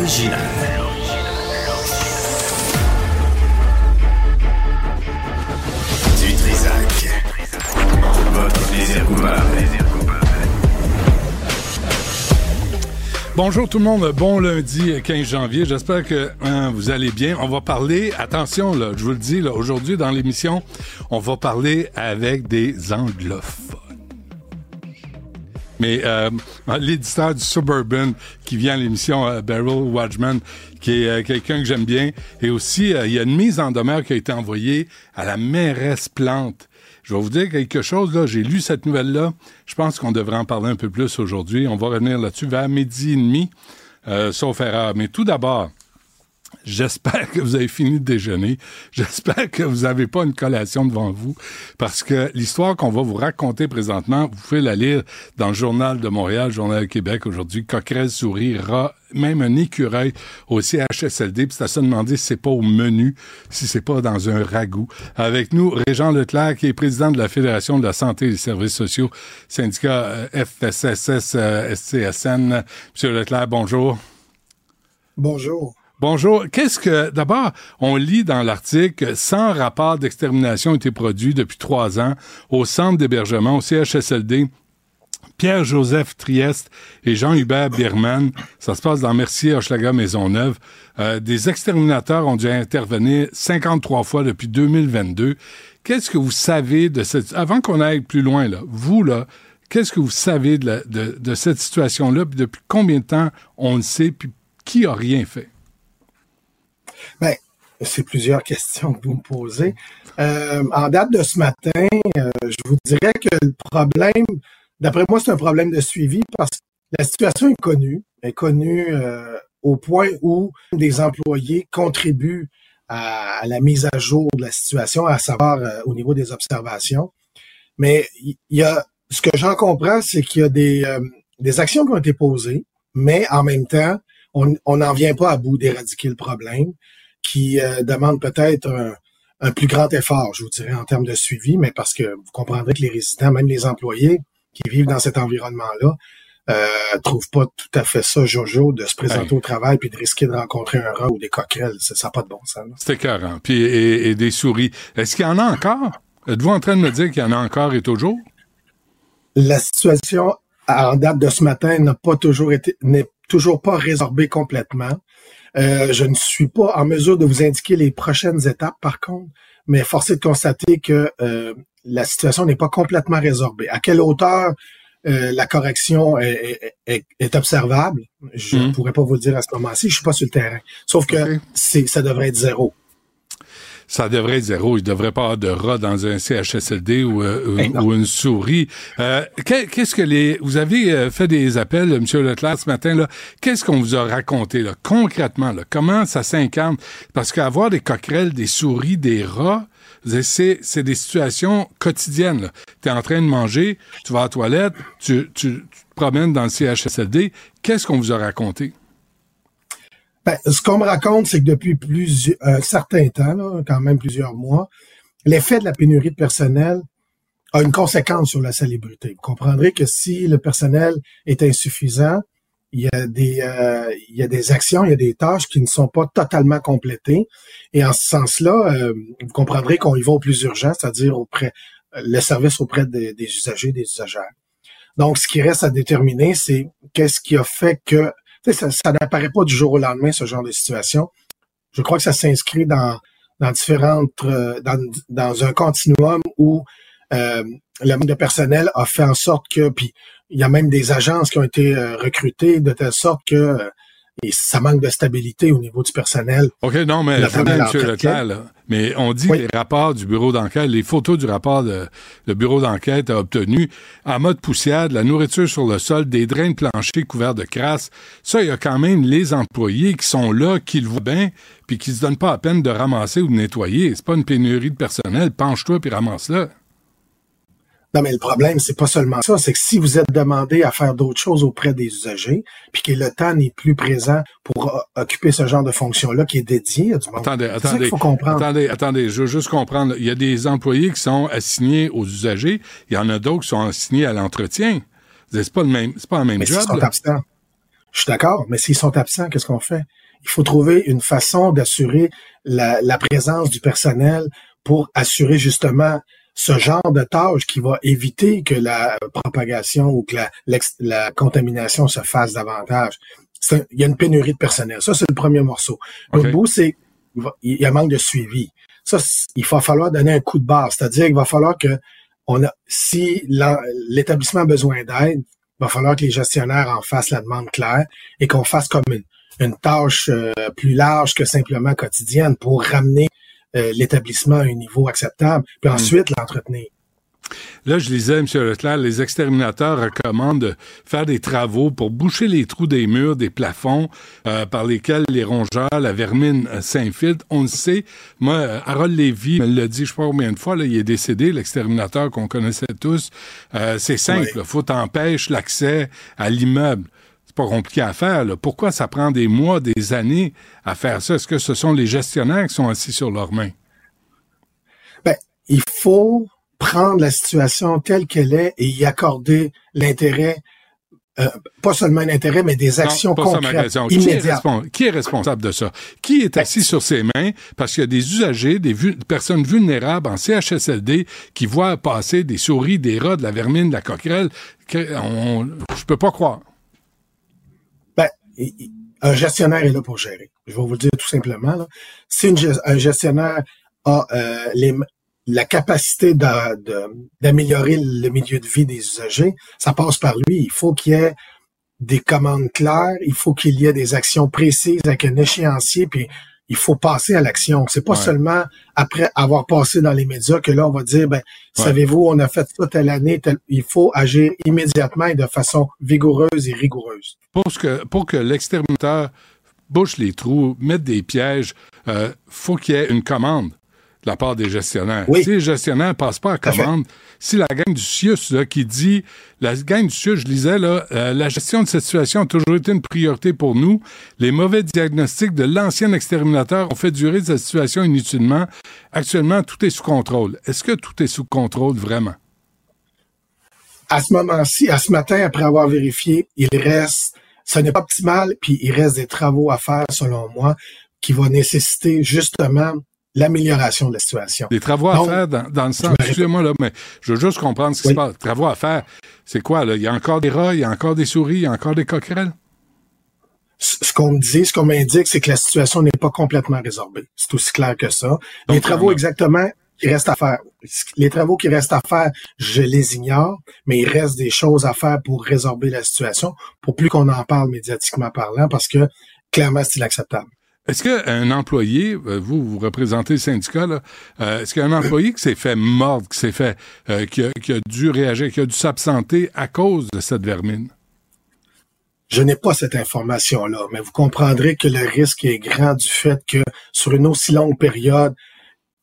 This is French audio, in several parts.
original. Du Trisac. Votre plaisir coupable. Bonjour tout le monde, bon lundi 15 janvier. J'espère que hein, vous allez bien. On va parler, attention là, je vous le dis là, aujourd'hui dans l'émission, on va parler avec des anglophones. Mais euh, l'éditeur du Suburban qui vient à l'émission, euh, Beryl Watchman, qui est euh, quelqu'un que j'aime bien, et aussi euh, il y a une mise en demeure qui a été envoyée à la mairesse Plante. Je vais vous dire quelque chose, là. J'ai lu cette nouvelle-là. Je pense qu'on devrait en parler un peu plus aujourd'hui. On va revenir là-dessus vers midi et demi, sauf erreur. Mais tout d'abord, J'espère que vous avez fini de déjeuner. J'espère que vous n'avez pas une collation devant vous parce que l'histoire qu'on va vous raconter présentement, vous pouvez la lire dans le Journal de Montréal, Journal de Québec aujourd'hui. Coquerel, souris, même un écureuil au CHSLD. Puis c'est à se demander si c'est pas au menu, si c'est pas dans un ragoût. Avec nous, Régent Leclerc, qui est président de la Fédération de la santé et des services sociaux, syndicat euh, FSSS, euh, SCSN. Monsieur Leclerc, bonjour. Bonjour. Bonjour. Qu'est-ce que, d'abord, on lit dans l'article, 100 rapports d'extermination ont été produits depuis trois ans au centre d'hébergement, au CHSLD. Pierre-Joseph Trieste et Jean-Hubert Bierman, ça se passe dans Mercier, Hochelaga, Maisonneuve. Euh, des exterminateurs ont dû intervenir 53 fois depuis 2022. Qu'est-ce que vous savez de cette... Avant qu'on aille plus loin, là, vous, là, qu'est-ce que vous savez de, cette situation-là, puis depuis combien de temps on le sait, puis qui a rien fait? Ben, c'est plusieurs questions que vous me posez. Euh, en date de ce matin, euh, je vous dirais que le problème, d'après moi, c'est un problème de suivi parce que la situation est connue, est connue euh, au point où des employés contribuent à, la mise à jour de la situation, à savoir au niveau des observations. Mais il y a, ce que j'en comprends, c'est qu'il y a des actions qui ont été posées, mais en même temps, on n'en vient pas à bout d'éradiquer le problème, qui euh, demande peut-être un, un, plus grand effort, je vous dirais, en termes de suivi, mais parce que vous comprendrez que les résidents, même les employés qui vivent dans cet environnement-là, euh, trouvent pas tout à fait ça, Jojo, de se présenter au travail puis de risquer de rencontrer un rat ou des coquerelles. Ça n'a pas de bon sens. C'est écœurant. Puis, et, et des souris. Est-ce qu'il y en a encore? Êtes-vous en train de me dire qu'il y en a encore et toujours? La situation en date de ce matin n'a pas toujours été, n'est toujours pas résorbée complètement. Euh, je ne suis pas en mesure de vous indiquer les prochaines étapes, par contre, mais force est de constater que euh, la situation n'est pas complètement résorbée. À quelle hauteur euh, la correction est, est, est observable, je ne mmh. pourrais pas vous le dire à ce moment-ci. Je suis pas sur le terrain. Sauf que okay. c'est, ça devrait être zéro ça devrait être zéro. Il ne devrait pas avoir de rat dans un CHSLD ou, euh, ou une souris. Euh, qu'est-ce que les... Vous avez euh, fait des appels, M. Leclerc, ce matin, là? Qu'est-ce qu'on vous a raconté, là, concrètement, là? Comment ça s'incarne? Parce qu'avoir des coquerelles, des souris, des rats, c'est, c'est des situations quotidiennes. Tu es en train de manger, tu vas à la toilette, tu, tu, tu te promènes dans le CHSLD. Qu'est-ce qu'on vous a raconté? Ben, ce qu'on me raconte, c'est que depuis plus un certain temps, là, quand même plusieurs mois, l'effet de la pénurie de personnel a une conséquence sur la salubrité. Vous comprendrez que si le personnel est insuffisant, il y a des euh, il y a des actions, il y a des tâches qui ne sont pas totalement complétées. Et en ce sens-là, euh, vous comprendrez qu'on y va au plus urgent, c'est-à-dire auprès le service auprès des, des usagers, des usagères. Donc, ce qui reste à déterminer, c'est qu'est-ce qui a fait que ça, n'apparaît pas du jour au lendemain, ce genre de situation. Je crois que ça s'inscrit dans, dans différentes, euh, dans, dans un continuum où euh, le manque de personnel a fait en sorte que, puis il y a même des agences qui ont été euh, recrutées de telle sorte que euh, et ça manque de stabilité au niveau du personnel. OK, non, mais M. Leclerc, là, mais on dit oui. les rapports du bureau d'enquête, les photos du rapport de le bureau d'enquête a obtenu en mode poussière, de la nourriture sur le sol, des drains de plancher couverts de crasse. Ça, il y a quand même les employés qui sont là, qui le voient bien, puis qui se donnent pas à peine de ramasser ou de nettoyer. C'est pas une pénurie de personnel. Penche-toi puis ramasse-le. Non, mais le problème, c'est pas seulement ça, c'est que si vous êtes demandé à faire d'autres choses auprès des usagers, puis que le temps n'est plus présent pour occuper ce genre de fonction-là qui est dédié à du monde. Attendez, attendez, faut comprendre. attendez, attendez, je veux juste comprendre. Il y a des employés qui sont assignés aux usagers, il y en a d'autres qui sont assignés à l'entretien. C'est pas le même, c'est pas le même mais job. Sont absents. Je suis d'accord, mais s'ils sont absents, qu'est-ce qu'on fait? Il faut trouver une façon d'assurer la, la présence du personnel pour assurer justement ce genre de tâche qui va éviter que la propagation ou que la, la contamination se fasse davantage. il y a une pénurie de personnel. Ça, c'est le premier morceau. L'autre bout, c'est il y a un manque de suivi. Ça, il va falloir donner un coup de barre. C'est-à-dire qu'il va falloir que on a, si l'établissement a besoin d'aide, il va falloir que les gestionnaires en fassent la demande claire et qu'on fasse comme une, une tâche euh, plus large que simplement quotidienne pour ramener euh, l'établissement à un niveau acceptable, puis hmm. ensuite l'entretenir. Là, je lisais, M. Leclerc, les exterminateurs recommandent de faire des travaux pour boucher les trous des murs, des plafonds euh, par lesquels les rongeurs, la vermine euh, s'infiltrent. On le sait. Moi, Harold Lévy me l'a dit, je sais pas combien de fois, là, il est décédé, l'exterminateur qu'on connaissait tous. c'est simple. Il faut empêcher l'accès à l'immeuble pas compliqué à faire. Pourquoi ça prend des mois, des années à faire ça? Est-ce que ce sont les gestionnaires qui sont assis sur leurs mains? Ben, il faut prendre la situation telle qu'elle est et y accorder l'intérêt euh, pas seulement l'intérêt, mais des actions concrètes, immédiates. Qui est, responsable de ça? Qui est assis sur ses mains? Parce qu'il y a des usagers, des personnes vulnérables en CHSLD qui voient passer des souris, des rats, de la vermine, de la coquerelle? Que on, je peux pas croire un gestionnaire est là pour gérer. Je vais vous le dire tout simplement. Là. Si un gestionnaire a euh, la capacité d'améliorer le milieu de vie des usagers, ça passe par lui. Il faut qu'il y ait des commandes claires, il faut qu'il y ait des actions précises avec un échéancier, puis il faut passer à l'action. C'est pas seulement après avoir passé dans les médias que là, on va dire, ben, savez-vous, on a fait ça telle année, il faut agir immédiatement et de façon vigoureuse et rigoureuse. Pour que, pour que l'exterminateur bouche les trous, mette des pièges, euh, faut qu'il y ait une commande de la part des gestionnaires. Si les gestionnaires ne passent pas à commande, si la gang du CIUS qui dit, la gang du CIUS, je lisais, là, euh, la gestion de cette situation a toujours été une priorité pour nous. Les mauvais diagnostics de l'ancien exterminateur ont fait durer cette situation inutilement. Actuellement, tout est sous contrôle. Est-ce que tout est sous contrôle vraiment? À ce moment-ci, à ce matin, après avoir vérifié, il reste, ce n'est pas optimal, puis il reste des travaux à faire, selon moi, qui vont nécessiter justement l'amélioration de la situation. Des travaux à faire dans, le sens, excusez-moi là, mais je veux juste comprendre ce qui se passe. Travaux à faire, c'est quoi là? Il y a encore des rats, il y a encore des souris, il y a encore des coquerelles? Ce qu'on me dit, ce qu'on m'indique, c'est que la situation n'est pas complètement résorbée. C'est aussi clair que ça. les travaux exactement qui restent à faire. Les travaux qui restent à faire, je les ignore, mais il reste des choses à faire pour résorber la situation, pour plus qu'on en parle médiatiquement parlant, parce que clairement, c'est inacceptable. Est-ce qu'un employé, euh, vous, vous représentez le syndicat, euh, est-ce qu'un employé qui s'est fait mordre, qui s'est fait, euh, qui, a, qui, a, dû réagir, qui a dû s'absenter à cause de cette vermine? Je n'ai pas cette information-là, mais vous comprendrez que le risque est grand du fait que sur une aussi longue période,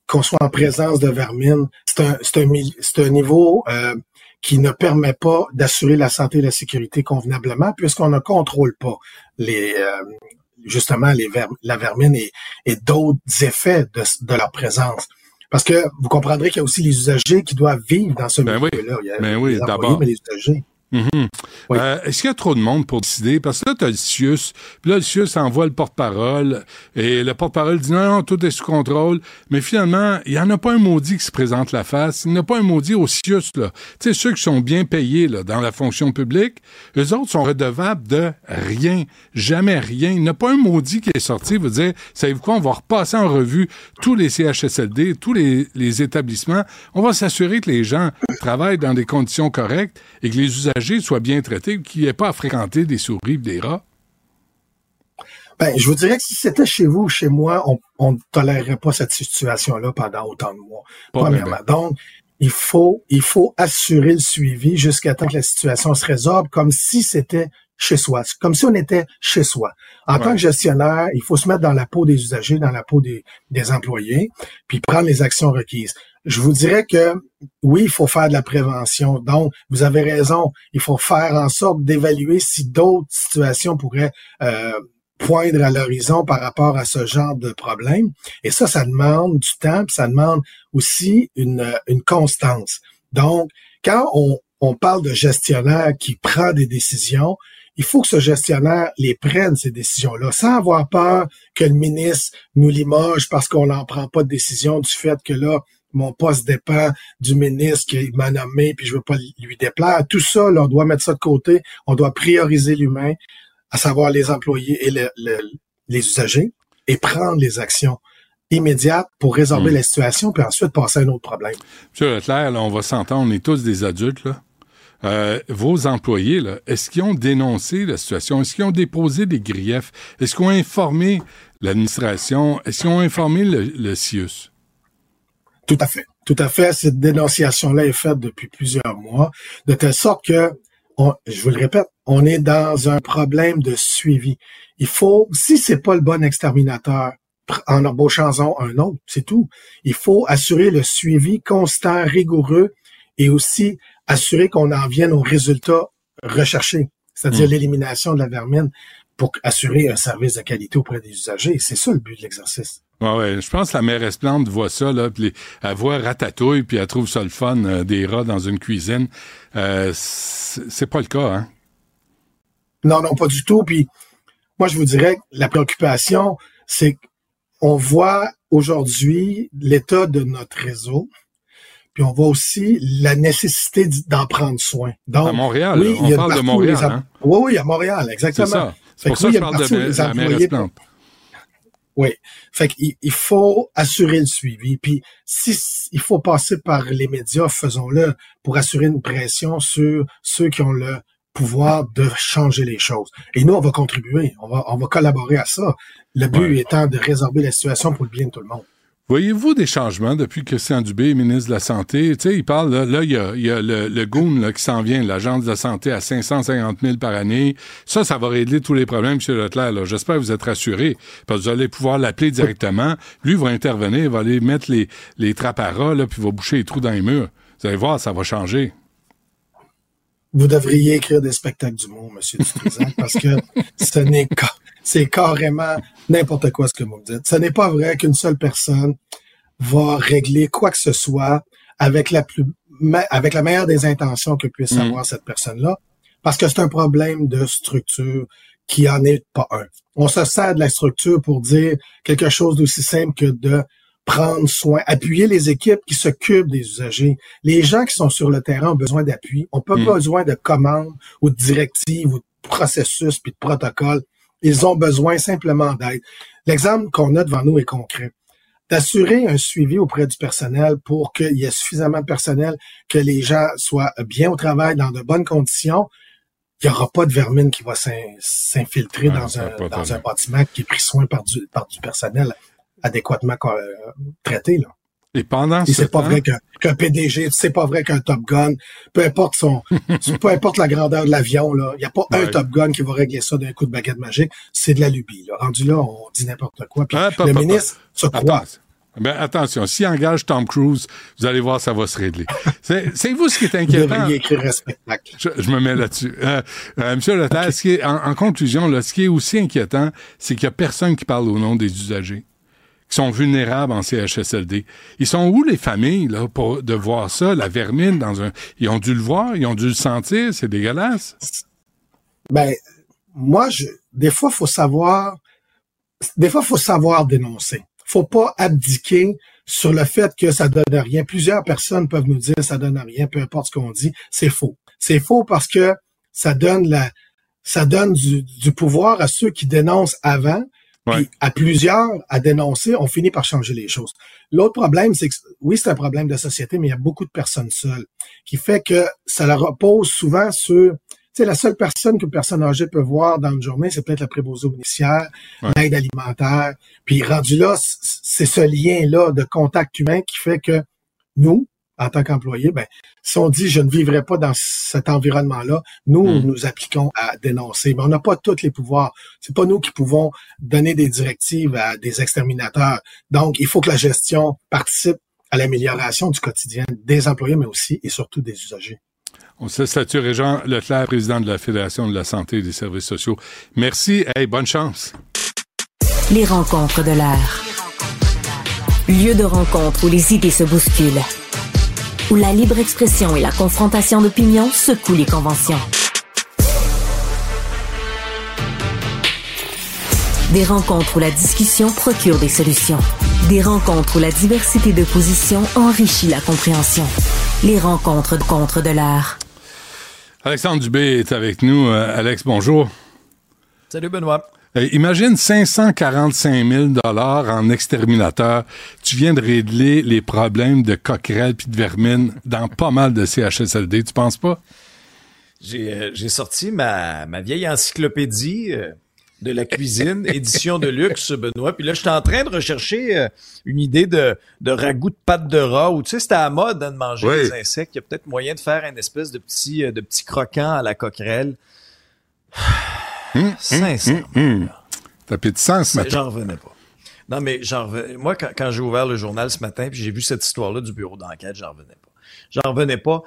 qu'on soit en présence de vermine, c'est un, un, un niveau euh, qui ne permet pas d'assurer la santé et la sécurité convenablement, puisqu'on ne contrôle pas les, justement les la vermine et, et d'autres effets de, de, leur présence. Parce que vous comprendrez qu'il y a aussi les usagers qui doivent vivre dans ce ben milieu-là. Oui. Ben oui, les usagers. Mhm. Euh, est-ce qu'il y a trop de monde pour décider? Parce que là, tu as le CIUS, puis là, le CIUS envoie le porte-parole, et le porte-parole dit non, non, tout est sous contrôle. Mais finalement, il n'y en a pas un maudit qui se présente la face. Il n'y en a pas un maudit au CIUS, là. Tu sais, ceux qui sont bien payés, là, dans la fonction publique, eux autres sont redevables de rien. Jamais rien. Il n'y a pas un maudit qui est sorti, vous dire, savez-vous quoi, on va repasser en revue tous les CHSLD, tous les, les établissements. On va s'assurer que les gens travaillent dans des conditions correctes et que les usagers soit bien traité, qu'il n'y ait pas à fréquenter des souris des rats? Ben, je vous dirais que si c'était chez vous ou chez moi, on ne tolérerait pas cette situation-là pendant autant de mois. premièrement. Donc, il faut, il faut assurer le suivi jusqu'à temps que la situation se résorbe comme si c'était chez soi, comme si on était chez soi. En tant que gestionnaire, il faut se mettre dans la peau des usagers, dans la peau des, des employés, puis prendre les actions requises. Je vous dirais que oui, il faut faire de la prévention. Donc, vous avez raison, il faut faire en sorte d'évaluer si d'autres situations pourraient euh, poindre à l'horizon par rapport à ce genre de problème. Et ça, ça demande du temps, puis ça demande aussi une, constance. Donc, quand on, on parle de gestionnaire qui prend des décisions, il faut que ce gestionnaire les prenne, ces décisions-là, sans avoir peur que le ministre nous limoge parce qu'on n'en prend pas de décision du fait que là, mon poste dépend du ministre qui m'a nommé, puis je veux pas lui déplaire. Tout ça, là, on doit mettre ça de côté. On doit prioriser l'humain, à savoir les employés et les usagers, et prendre les actions immédiates pour résorber hmm. la situation, puis ensuite passer à un autre problème. Monsieur Leclerc, là, on va s'entendre, on est tous des adultes, là. Euh, vos employés, est-ce qu'ils ont dénoncé la situation? Est-ce qu'ils ont déposé des griefs? Est-ce qu'ils ont informé l'administration? Est-ce qu'ils ont informé le, le CIUS? Tout à fait. Tout à fait. Cette dénonciation-là est faite depuis plusieurs mois, de telle sorte que, je vous le répète, on est dans un problème de suivi. Il faut, si c'est pas le bon exterminateur, en embauchant un autre, c'est tout. Il faut assurer le suivi constant, rigoureux et aussi assurer qu'on en vienne aux résultats recherchés, c'est-à-dire hmm. l'élimination de la vermine pour assurer un service de qualité auprès des usagers. C'est ça le but de l'exercice. Ouais, ouais, je pense que la mère Esplante voit ça, là, puis elle voit ratatouille, puis elle trouve ça le fun, euh, des rats dans une cuisine. Euh, c'est pas le cas, hein? Non, non, pas du tout. Puis moi, je vous dirais que la préoccupation, c'est qu'on voit aujourd'hui l'état de notre réseau, puis on voit aussi la nécessité d'en prendre soin. Donc, à Montréal, oui, on parle de Montréal. Hein? Oui, oui, à Montréal, exactement. C'est ça. C'est pour ça que je parle de, la mère Esplante. Oui. Fait qu'il il faut assurer le suivi. Puis si il faut passer par les médias, faisons-le pour assurer une pression sur ceux qui ont le pouvoir de changer les choses. Et nous, on va contribuer, on va, on va collaborer à ça. Le but étant de résorber la situation pour le bien de tout le monde. Voyez-vous des changements depuis que Christian Dubé est ministre de la Santé? Tu sais, il parle, là, il y a, il y a le, le qui s'en vient, l'Agence de la Santé à 550 000 par année. Ça, ça va régler tous les problèmes, M. Leclerc. J'espère que vous êtes rassuré, parce que vous allez pouvoir l'appeler directement. Lui va intervenir, il va aller mettre les, les trappes puis il va boucher les trous dans les murs. Vous allez voir, ça va changer. Vous devriez écrire des spectacles du monde, M. Dutrisac, parce que ce n'est pas c'est carrément n'importe quoi ce que vous me dites. Ce n'est pas vrai qu'une seule personne va régler quoi que ce soit avec la plus avec la meilleure des intentions que puisse mm. avoir cette personne-là, parce que c'est un problème de structure qui en est pas un. On se sert de la structure pour dire quelque chose d'aussi simple que de prendre soin, appuyer les équipes qui s'occupent des usagers. Les gens qui sont sur le terrain ont besoin d'appui. On pas mm. besoin de commandes ou de directives ou de processus puis de protocoles. Ils ont besoin simplement d'aide. L'exemple qu'on a devant nous est concret. D'assurer un suivi auprès du personnel pour qu'il y ait suffisamment de personnel, que les gens soient bien au travail, dans de bonnes conditions. Il n'y aura pas de vermine qui va s'infiltrer dans, un, dans un bâtiment qui est pris soin par du, par du personnel adéquatement euh, traité. Là. Et pendant Et c'est pas vrai qu'un PDG, c'est pas vrai qu'un Top Gun, peu importe son, peu importe la grandeur de l'avion, là, il y a pas un Top Gun qui va régler ça d'un coup de baguette magique. C'est de la lubie, là. Rendu là, on dit n'importe quoi. Puis le ministre se croit. Ben, attention, s'il engage Tom Cruise, vous allez voir, ça va se régler. C'est vous ce qui est inquiétant. écrire un spectacle. Je, me mets là-dessus. Euh, euh, Monsieur ce qui est, en, en, conclusion, là, ce qui est aussi inquiétant, c'est qu'il y a personne qui parle au nom des usagers qui sont vulnérables en CHSLD. Ils sont où les familles là pour de voir ça, la vermine dans un ils ont dû le voir, ils ont dû le sentir, c'est dégueulasse. Ben moi je des fois faut savoir des fois faut savoir dénoncer. Faut pas abdiquer sur le fait que ça donne rien. Plusieurs personnes peuvent nous dire ça donne rien, peu importe ce qu'on dit, c'est faux. C'est faux parce que ça donne la ça donne du pouvoir à ceux qui dénoncent avant, puis à plusieurs, à dénoncer, on finit par changer les choses. L'autre problème, c'est que oui, c'est un problème de société, mais il y a beaucoup de personnes seules, qui fait que ça leur repose souvent sur tu sais, la seule personne qu'une personne âgée peut voir dans une journée, c'est peut-être la préposée bénéficiaire, l'aide alimentaire. Puis rendu là, c'est ce lien-là de contact humain qui fait que nous, en tant qu'employé, ben, si on dit je ne vivrai pas dans cet environnement-là, nous, hmm. nous appliquons à dénoncer. Mais on n'a pas tous les pouvoirs. C'est pas nous qui pouvons donner des directives à des exterminateurs. Donc, il faut que la gestion participe à l'amélioration du quotidien des employés, mais aussi et surtout des usagers. On se statue Régent Leclerc, président de la Fédération de la santé et des services sociaux. Merci. et bonne chance. Les rencontres de l'air. Lieu de rencontre où les idées se bousculent où la libre expression et la confrontation d'opinions secouent les conventions. Des rencontres où la discussion procure des solutions. Des rencontres où la diversité de positions enrichit la compréhension. Les rencontres contre de l'art. Alexandre Dubé est avec nous. Euh, Alex, bonjour. Salut Benoît. Euh, imagine 545 000 dollars en exterminateur. Tu viens de régler les problèmes de coquerelles puis de vermine dans pas mal de CHSLD. Tu penses pas? J'ai euh, sorti ma, ma vieille encyclopédie euh, de la cuisine, édition de luxe, Benoît. Puis là, j'étais en train de rechercher euh, une idée de, de ragoût de pâte de rat. Ou tu sais, c'était à la mode hein, de manger Oui. des insectes. Il y a peut-être moyen de faire une espèce de petit, euh, de petit croquant à la coquerelle. Sincèrement. Hum. T'as plus de sens maintenant. J'en revenais pas. Non, mais j'en revenais. Moi, quand, quand j'ai ouvert le journal ce matin, puis j'ai vu cette histoire-là du bureau d'enquête, j'en revenais pas. J'en revenais pas.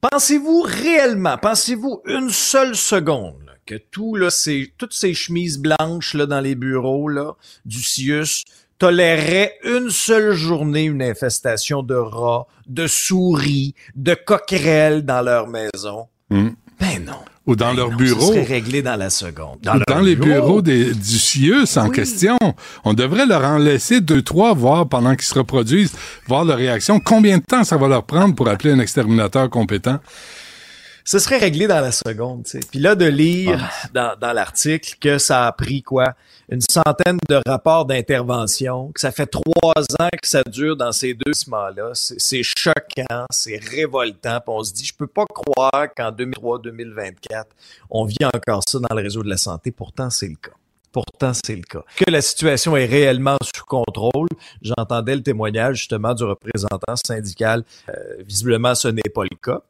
Pensez-vous réellement, pensez-vous une seule seconde là, que tout, là, ces, toutes ces chemises blanches là, dans les bureaux là, du CIUS toléreraient une seule journée une infestation de rats, de souris, de coquerelles dans leur maison? Ben non. Ou dans Ben leur non, bureau. Ça serait réglé dans la seconde. Dans, leur les bureau. bureaux des, du CIUS en Oui. question. On devrait leur en laisser deux, trois, voir pendant qu'ils se reproduisent, voir leur réaction. Combien de temps ça va leur prendre pour appeler un exterminateur compétent? Ce serait réglé dans la seconde. tu sais. Puis là, de lire Ah. dans, dans l'article que ça a pris quoi? Une centaine de rapports d'intervention, que ça fait trois ans que ça dure dans ces deux là C'est c'est choquant, c'est révoltant. Puis on se dit, je peux pas croire qu'en 2003-2024, on vit encore ça dans le réseau de la santé. Pourtant, c'est le cas. Pourtant, c'est le cas. Que la situation est réellement sous contrôle. J'entendais le témoignage justement du représentant syndical. Euh, visiblement, ce n'est pas le cas.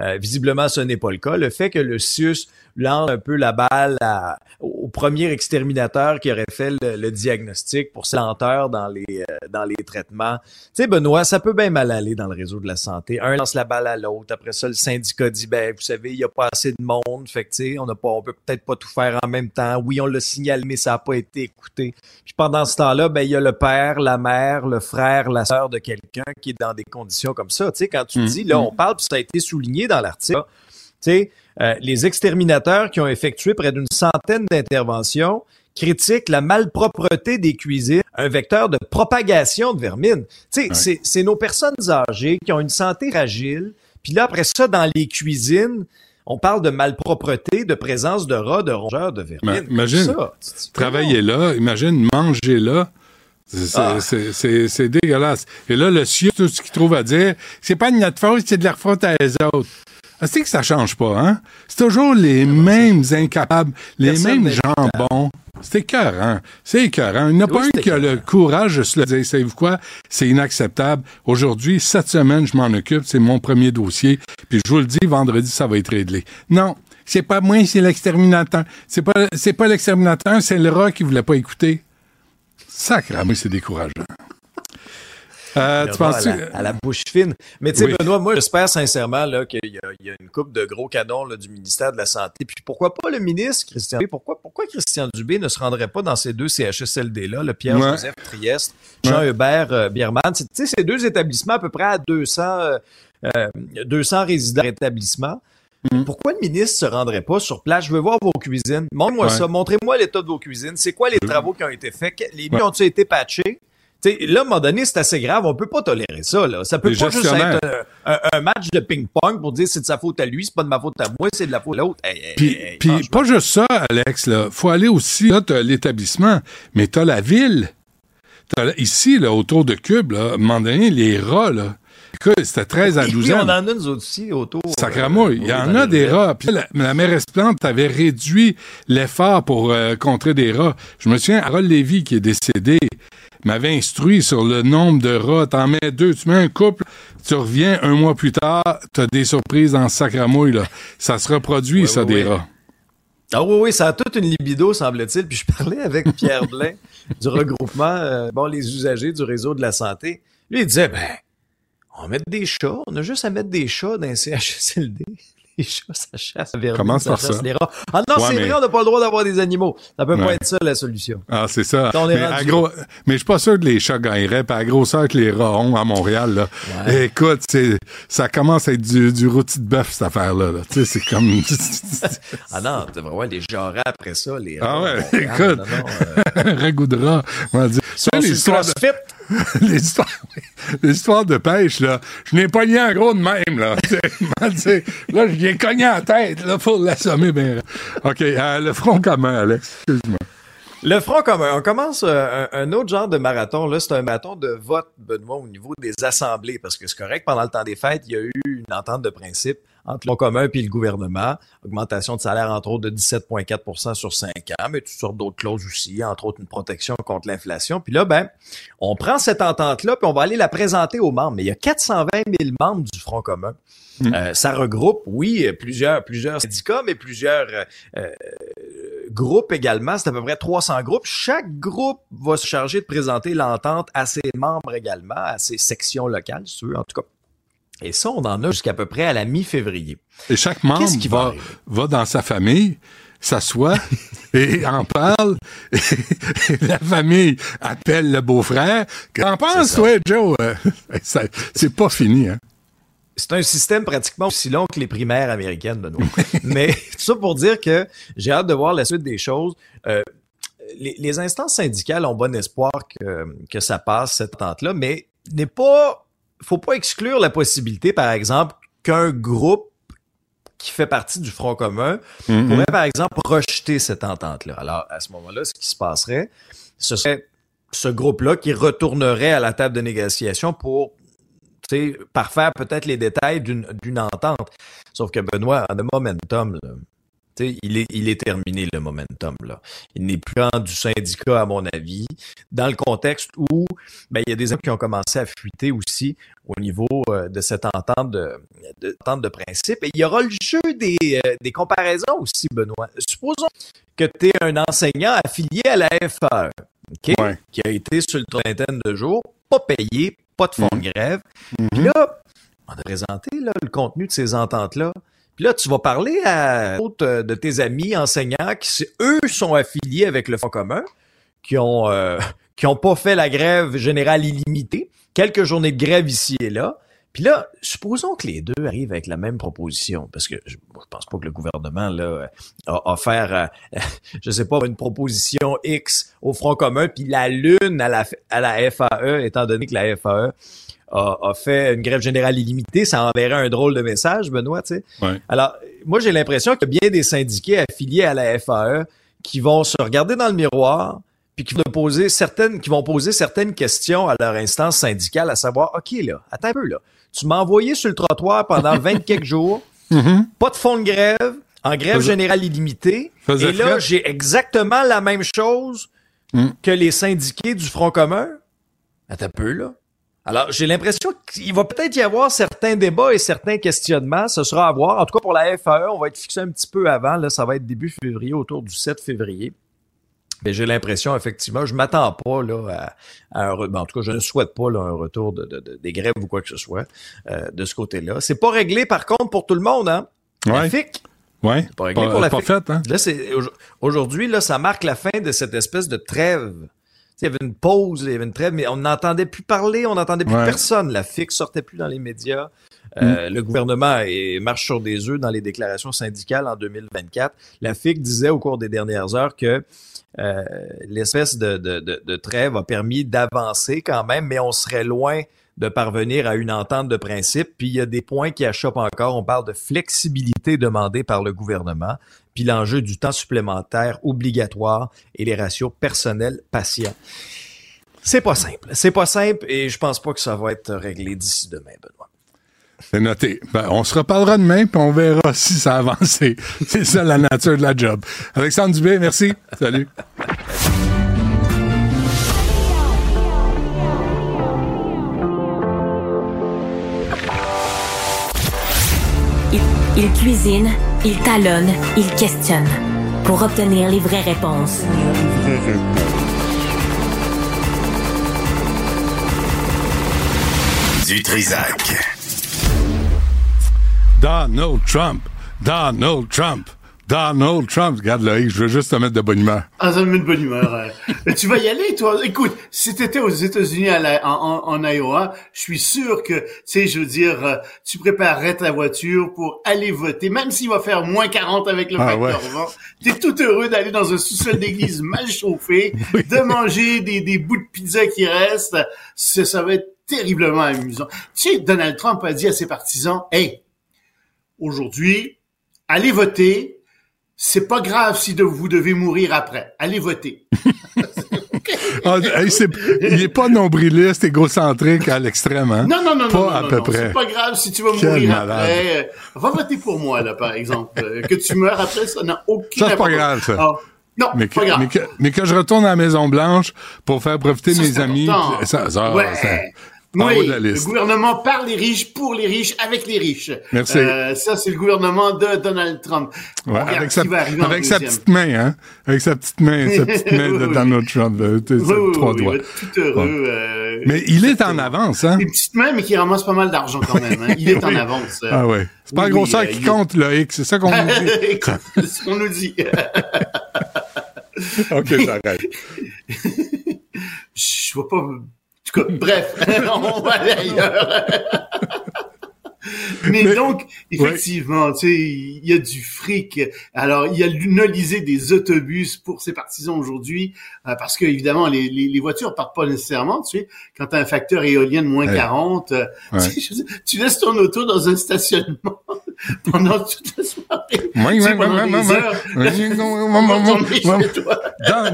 Euh, visiblement, ce n'est pas le cas. Le fait que le CIUS lance un peu la balle à- au premier exterminateur qui aurait fait le, le diagnostic pour sa lenteur dans les, euh, dans les traitements. Tu sais, Benoît, ça peut bien mal aller dans le réseau de la santé. Un lance la balle à l'autre. Après ça, le syndicat dit, ben, vous savez, il n'y a pas assez de monde. Fait que, tu sais, on pas, on peut peut-être pas tout faire en même temps. Oui, on l'a signalé, mais ça n'a pas été écouté. Puis pendant ce temps-là, ben, il y a le père, la mère, le frère, la sœur de quelqu'un qui est dans des conditions comme ça. Tu sais, quand tu Mm, dis, là, mm. on parle, puis ça a été souligné dans l'article, tu sais, euh, les exterminateurs qui ont effectué près d'une centaine d'interventions critiquent la malpropreté des cuisines, un vecteur de propagation de vermine. Tu sais, Ouais. c'est- nos personnes âgées qui ont une santé fragile, puis là, après ça, dans les cuisines, on parle de malpropreté, de présence de rats, de rongeurs, de vermine. Imagine, Ça, tu Travailler là, imagine, manger là. C'est- Ah. C'est dégueulasse. Et là, le CIUS, tout ce qu'il trouve à dire, c'est pas de notre faute, c'est de leur faute à les autres. Ah, C'est que ça change pas, hein? C'est toujours les mêmes incapables, les Personne mêmes jambons. C'est écœurant. C'est écœurant. Il n'y en a Oui, pas un qui a le courage de se le dire. Savez-vous quoi? C'est inacceptable. Aujourd'hui, cette semaine, je m'en occupe. C'est mon premier dossier. Puis je vous le dis, vendredi, ça va être réglé. Non. C'est pas moi, c'est l'exterminateur. C'est pas, c'est pas l'exterminateur, c'est le rat qui voulait pas écouter. Sacrément, c'est décourageant. Euh, tu penses à, la, à la bouche fine. Mais tu sais, Oui. Benoît, moi, j'espère sincèrement qu'il y, a- il y a une coupe de gros canons là, du ministère de la Santé. Puis pourquoi pas le ministre, Christian Dubé? Pourquoi, pourquoi Christian Dubé ne se rendrait pas dans ces deux CHSLD-là, le Pierre-Joseph Trieste, Jean-Hubert euh, Biermann? Tu sais, ces deux établissements, à peu près à 200, euh, euh, 200 résidents établissements. Mhm. Pourquoi le ministre se rendrait pas sur place? Je veux voir vos cuisines. Montrez-moi Ouais. ça. Montrez-moi l'état de vos cuisines. C'est quoi les travaux qui ont été faits? Les murs Ouais. ont-ils été patchés? Là, à un moment donné, c'est assez grave. On peut pas tolérer ça. Là. Ça peut Les pas juste être un, un- un match de ping-pong pour dire c'est de sa faute à lui, c'est pas de ma faute à moi, c'est de la faute à l'autre. Hey, Puis, hey, puis pas juste ça, Alex. Là, faut aller aussi. Là, t'as l'établissement, mais t'as la ville. Ici, là, autour de Cube, là, à un moment donné, les rats, là. C'était 13 à Et 12 puis, ans. on en a nous autres aussi autour. Sacramouille. euh, Il y en a des rats. Puis la, la mairesse Plante avait réduit l'effort pour euh, contrer des rats. Je me souviens, Harold Lévy, qui est décédé, m'avait instruit sur le nombre de rats. T'en mets deux, tu mets un couple, tu reviens un mois plus tard, t'as des surprises dans Sacramouille, là. Ça se reproduit, Oui, ça, oui, des oui. rats. Ah oui, oui, ça a toute une libido, semble-t-il. Puis je parlais avec Pierre Blain du regroupement, euh, bon, les usagers du réseau de la santé. Lui, il disait, ben, on va mettre des chats. On a juste à mettre des chats dans un CHSLD. Les les chats, ça chasse vermine, Commence ça chasse ça. les rats. Ah non, Ouais, c'est mais- vrai, on n'a pas le droit d'avoir des animaux. Ça peut Ouais. pas être ça la solution. Ah, c'est ça. Mais, à gros- mais je suis pas sûr que les chats gagneraient. Puis à la grosseur que les rats ont à Montréal, là. Ouais. Écoute, c'est, ça commence à être du, du rôti de bœuf, cette affaire-là. là. Tu sais, c'est comme... Ah non, tu devrais voir les jarrets après ça, les Ah rats. ouais, Bon, écoute. euh, un de rat. on va dire. les de- Histoires de pêche, là, je n'ai pogné un gros de même, là. Là, je viens cogner en tête, là, pour l'assommer, ben. OK, euh, le front commun, Alex, excuse-moi. Le Front commun, on commence euh, un, un autre genre de marathon. Là, c'est un marathon de vote, Benoît, au niveau des assemblées, parce que c'est correct, pendant le temps des fêtes, il y a eu une entente de principe entre le commun et le gouvernement. Augmentation de salaire, entre autres, de 17,4% sur 5 ans, mais toutes sortes d'autres clauses aussi, entre autres une protection contre l'inflation. Puis là, ben, on prend cette entente-là, puis on va aller la présenter aux membres. Mais il y a 420 000 membres du Front commun. Euh, ça regroupe, oui, plusieurs, plusieurs syndicats, mais plusieurs euh, euh, groupes également. C'est à peu près 300 groupes. Chaque groupe va se charger de présenter l'entente à ses membres également, à ses sections locales, si tu veux, en tout cas. Et ça, on en a jusqu'à peu près à la mi-février. Et chaque membre qui va va, arriver? va dans sa famille, s'assoit et en parle. Et la famille appelle le beau-frère. Qu'en penses, toi, Joe? C'est pas fini, hein? C'est un système pratiquement aussi long que les primaires américaines, Benoît. Mais tout ça pour dire que j'ai hâte de voir la suite des choses. Euh, les, les instances syndicales ont bon espoir que, que ça passe, cette entente-là, mais n'est pas, faut pas exclure la possibilité, par exemple, qu'un groupe qui fait partie du Front commun Mhm. pourrait, par exemple, rejeter cette entente-là. Alors, à ce moment-là, ce qui se passerait, ce serait ce groupe-là qui retournerait à la table de négociation pour tu sais, parfaire peut-être les détails d'une d'une entente. Sauf que Benoît, en a momentum, là, il est, il est terminé le momentum. Là. Il n'est plus en du syndicat, à mon avis, dans le contexte où ben, il y a des hommes qui ont commencé à fuiter aussi au niveau euh, de cette entente de, de, entente de principe. Et il y aura le jeu des, euh, des comparaisons aussi, Benoît. Supposons que tu es un enseignant affilié à la FAE, OK? Ouais. qui a été sur le trentaine de jours, pas payé, pas de fonds de grève. Mhm. Puis là, on a présenté là, le contenu de ces ententes-là. Puis là, tu vas parler à d'autres euh, de tes amis enseignants qui, eux, sont affiliés avec le Fonds commun, qui ont euh, qui ont pas fait la grève générale illimitée, quelques journées de grève ici et là. Puis là, supposons que les deux arrivent avec la même proposition, parce que je, je pense pas que le gouvernement là a offert, euh, je sais pas, une proposition X au Front commun, puis la lune à la à la FAE, étant donné que la FAE a, a fait une grève générale illimitée, ça enverrait un drôle de message, Benoît, tu sais. Ouais. Alors, moi, j'ai l'impression qu'il y a bien des syndiqués affiliés à la FAE qui vont se regarder dans le miroir, puis qui vont poser certaines, qui vont poser certaines questions à leur instance syndicale, à savoir, OK, là, attends un peu, là. Tu m'as envoyé sur le trottoir pendant 20 quelques jours, Mhm. pas de fonds de grève, en grève Faisait- générale illimitée, Faisait et là, j'ai exactement la même chose Mm. que les syndiqués du Front commun. Attends un peu, là. Alors, j'ai l'impression qu'il va peut-être y avoir certains débats et certains questionnements. Ce sera à voir. En tout cas, pour la FAE, on va être fixé un petit peu avant. Là, ça va être début février, autour du 7 février. Mais j'ai l'impression, effectivement, je m'attends pas là, à, à un re- ben, en tout cas, je ne souhaite pas là, un retour de, de- de- des grèves ou quoi que ce soit euh, de ce côté-là. C'est pas réglé, par contre, pour tout le monde, hein? La Ouais. FIC, Ouais. pas réglé pour la pas FIC. fait, hein? Là, c'est au- aujourd'hui, là, ça marque la fin de cette espèce de trêve. Il y avait une pause, il y avait une trêve, mais on n'entendait plus parler, on n'entendait plus Ouais. personne. La FIC sortait plus dans les médias. Euh, Le gouvernement est- marche sur des œufs dans les déclarations syndicales en 2024. La FIC disait au cours des dernières heures que euh, l'espèce de, de, de, de trêve a permis d'avancer quand même, mais on serait loin de parvenir à une entente de principe. Puis il y a des points qui achoppent encore. On parle de flexibilité demandée par le gouvernement, puis l'enjeu du temps supplémentaire obligatoire et les ratios personnels patients. C'est pas simple. C'est pas simple et je pense pas que ça va être réglé d'ici demain, Benoît. C'est noté. Ben, on se reparlera demain, puis on verra si ça a avancé. C'est ça la nature de la job. Alexandre Dubé, merci. Salut. Il, il cuisine, il talonne, il questionne pour obtenir les vraies réponses. Du Trisac. Donald Trump Donald Trump. Donald Trump, regarde là, je veux juste te mettre de bonne humeur. Ah, ça me met de bonne humeur. Mais tu vas y aller, toi. Écoute, si t'étais aux États-Unis en, en, en, Iowa, je suis sûr que, tu sais, je veux dire, euh, tu préparerais ta voiture pour aller voter, même s'il va faire moins 40 avec le ah, facteur vent. T'es tout heureux d'aller dans un sous-sol d'église mal chauffé, de manger des, des bouts de pizza qui restent. Ça, ça va être terriblement amusant. Tu sais, Donald Trump a dit à ses partisans, hey, aujourd'hui, allez voter, c'est pas grave si de, vous devez mourir après. Allez voter. ah, il est pas nombriliste, égocentrique à l'extrême, hein? Non, non, non, pas non, à peu près. C'est pas grave si tu vas mourir après. Va voter pour moi, là, par exemple. Euh, que tu meurs après, ça n'a aucune Ça, c'est pas grave, ça. Ah, non, mais que, pas grave. Mais que, mais que, je retourne à la Maison Blanche pour faire profiter ça, mes amis. Ça, ça, ouais. Oui, le gouvernement par les riches, pour les riches, avec les riches. Merci. Euh, ça, c'est le gouvernement de Donald Trump. Ouais, avec sa, avec sa petite main, hein? Avec sa petite main, sa petite main de Donald Trump. oui, oui, trois doigts. tout heureux. Euh, mais il est en avance, hein? Une petite main, mais qui ramasse pas mal d'argent quand même. Hein? Il est en avance. Euh. Ah ouais. C'est pas la grosseur qui compte, le X. C'est ça qu'on nous dit? c'est ce qu'on nous dit. OK, j'arrête. Je vois pas bref, on va ailleurs. Mais, donc, effectivement, tu sais, il y a du fric. Alors, il y a l'unolisé des autobus pour ses partisans aujourd'hui, euh, parce que évidemment, les, les, les, voitures partent pas nécessairement. Tu sais, quand tu as un facteur éolien de moins 40, euh, tu, sais, tu, laisses ton auto dans un stationnement pendant toute la soirée. Oui, oui, oui,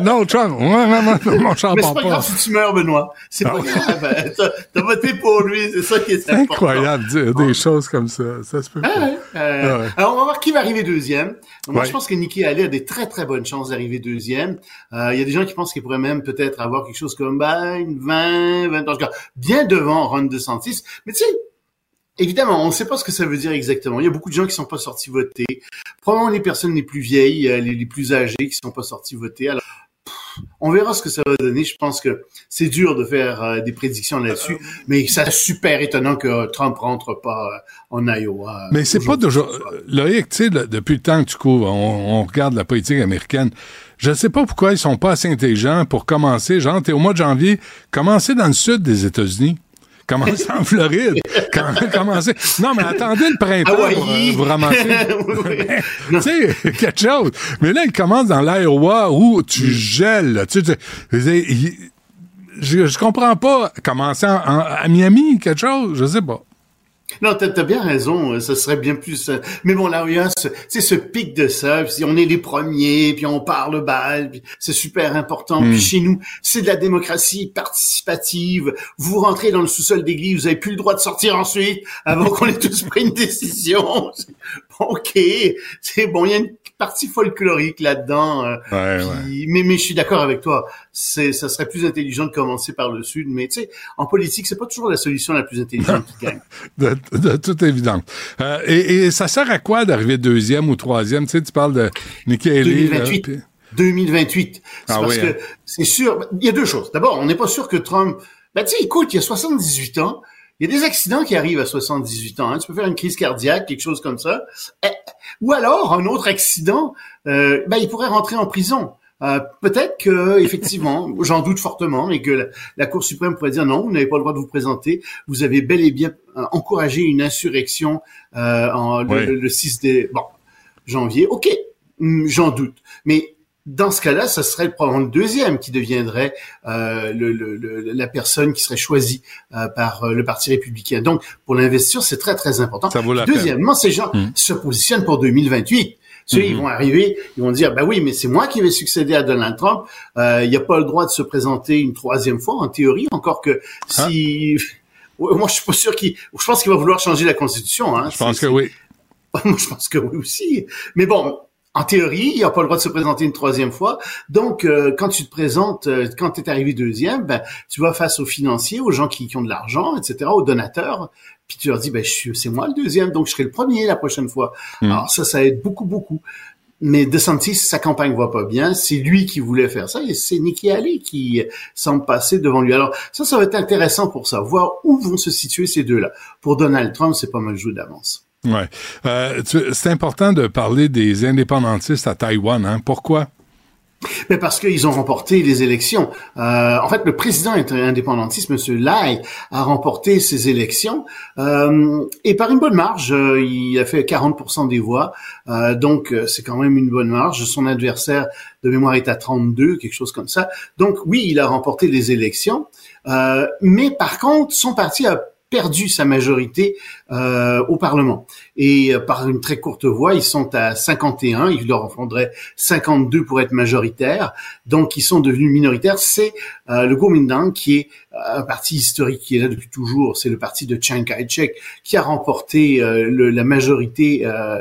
Non, Trump, mon char Mais c'est pas grave si tu meurs, Benoît. C'est pas grave. T'as voté pour lui, c'est ça qui est important. Incroyable, des choses comme ça. Ça se peut pas. Euh, alors, on va voir qui va arriver deuxième. Moi, je pense que Nikki Haley a des très, très bonnes chances d'arriver deuxième. Il y a des gens qui pensent qu'il pourrait même peut-être avoir quelque chose comme ben, 20, 20 ans, bien devant Ron DeSantis. Mais tu sais, Évidemment, on ne sait pas ce que ça veut dire exactement. Il y a beaucoup de gens qui sont pas sortis voter. Probablement les personnes les plus vieilles, les, les plus âgées qui sont pas sortis voter. Alors, on verra ce que ça va donner. Je pense que c'est dur de faire euh, des prédictions là-dessus, mais c'est super étonnant que Trump rentre pas euh, en Iowa. Mais c'est pas toujours Loïc, tu sais, depuis le temps que tu cours, on, on, regarde la politique américaine. Je ne sais pas pourquoi ils sont pas assez intelligents pour commencer. Genre, t'es au mois de janvier, commencer dans le sud des États-Unis. Commencez en Floride. Commencez. Non, mais attendez le printemps pour euh, vous ramasser. tu sais, quelque chose. Mais là, il commence dans l'Iowa où tu mm. gèles. Tu sais, je, je comprends pas. Commencer à Miami, quelque chose, je sais pas. Non, t'as as bien raison. Ça serait bien plus. Euh, mais bon, là, il y a ce, ce pic de ça. Si on est les premiers, puis on parle balle, c'est super important. Puis hmm. chez nous, c'est de la démocratie participative. Vous rentrez dans le sous-sol d'église, vous avez plus le droit de sortir ensuite avant qu'on ait tous pris une décision. ok, c'est bon. Il y a une partie folklorique là-dedans. Euh, ouais, Mais, mais je suis d'accord avec toi. C'est, ça serait plus intelligent de commencer par le sud. Mais tu sais, en politique, c'est pas toujours la solution la plus intelligente qui gagne. de, de, toute évidence. Euh, et, et, ça sert à quoi d'arriver deuxième ou troisième? Tu sais, tu parles de Nikki Haley. 2028. Là, 2028. C'est ah, parce oui, que hein. c'est sûr. Il y a deux choses. D'abord, on n'est pas sûr que Trump. Ben tu sais, écoute, il y a 78 ans. Il y a des accidents qui arrivent à 78 ans. Hein. Tu peux faire une crise cardiaque, quelque chose comme ça. Eh, ou alors, un autre accident, euh, ben, il pourrait rentrer en prison. Euh, peut-être que effectivement, j'en doute fortement, mais que la, la, Cour suprême pourrait dire non, vous n'avez pas le droit de vous présenter. Vous avez bel et bien euh, encouragé une insurrection euh, en, le, Oui. le 6 des, bon, janvier. Ok, hum, j'en doute, mais dans ce cas-là, ça serait probablement le deuxième qui deviendrait euh, le, le, le- la personne qui serait choisie euh, par euh, le Parti républicain. Donc, pour l'investiture, c'est très, très important. Ça vaut la peine. Deuxièmement, ces gens Mm. se positionnent pour 2028. Tu sais, Mhm. ils vont arriver, ils vont dire, bah oui, mais c'est moi qui vais succéder à Donald Trump. Euh, il n'y a pas le droit de se présenter une troisième fois, en théorie, encore que si... Ouais, Moi, je suis pas sûr qu'il... Je pense qu'il va vouloir changer la Constitution. Hein. Je pense que oui. moi, je pense que oui aussi. Mais bon, en théorie, il n'a pas le droit de se présenter une troisième fois. Donc, euh, quand tu te présentes, euh, quand tu es arrivé deuxième, ben, tu vas face aux financiers, aux gens qui, qui ont de l'argent, etc., aux donateurs. Puis tu leur dis, ben, c'est moi le deuxième, donc je serai le premier la prochaine fois. Mm. Alors ça, ça aide beaucoup, beaucoup. Mais DeSantis, sa campagne va pas bien. C'est lui qui voulait faire ça et c'est Nikki Haley qui semble passer devant lui. Alors ça, ça va être intéressant pour ça, voir où vont se situer ces deux-là. Pour Donald Trump, c'est pas mal joué d'avance. Ouais. Euh, c'est important de parler des indépendantistes à Taïwan. Hein? Pourquoi? Mais parce qu'ils ont remporté les élections. Euh, en fait, le président indépendantiste, M. Lai, a remporté ces élections euh, et par une bonne marge. euh, il a fait 40% des voix, euh, donc euh, c'est quand même une bonne marge. Son adversaire de mémoire est à 32, quelque chose comme ça. Donc oui, il a remporté les élections, euh, mais par contre, son parti a perdu sa majorité euh, au Parlement. Et euh, par une très courte voix, ils sont à 51, il leur en faudrait 52 pour être majoritaires. Donc ils sont devenus minoritaires. C'est euh, le Kuomintang qui est euh, un parti historique qui est là depuis toujours. C'est le parti de Chiang Kai-shek qui a remporté euh, le- la majorité euh,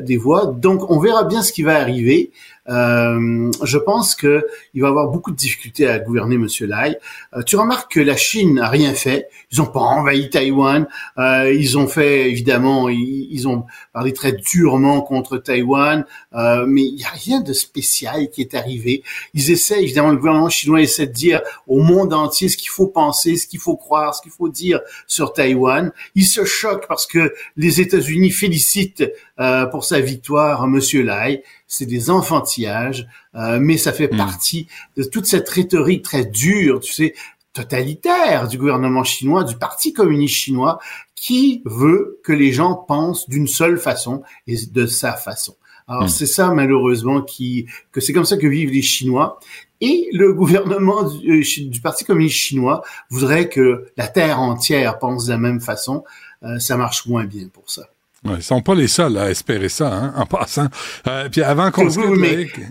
des voix. Donc on verra bien ce qui va arriver. Euh, je pense que il va avoir beaucoup de difficultés à gouverner Monsieur Lai. Euh, tu remarques que la Chine n'a rien fait. Ils n'ont pas envahi Taïwan. Euh, ils ont fait évidemment, ils, ils ont parlé très durement contre Taïwan, euh, mais il n'y a rien de spécial qui est arrivé. Ils essaient évidemment, le gouvernement chinois essaie de dire au monde entier ce qu'il faut penser, ce qu'il faut croire, ce qu'il faut dire sur Taïwan. Ils se choquent parce que les États-Unis félicitent euh, pour sa victoire Monsieur Lai. C'est des enfantillages, euh, mais ça fait Mm. partie de toute cette rhétorique très dure, tu sais, totalitaire du gouvernement chinois, du Parti communiste chinois, qui veut que les gens pensent d'une seule façon et de sa façon. Alors Mm. c'est ça malheureusement qui que c'est comme ça que vivent les Chinois. Et le gouvernement du, euh, du Parti communiste chinois voudrait que la terre entière pense de la même façon. Euh, ça marche moins bien pour ça. Ouais, ils sont pas les seuls à espérer ça, hein, en passant. Euh, puis avant qu'on Oui, se oui, quitte,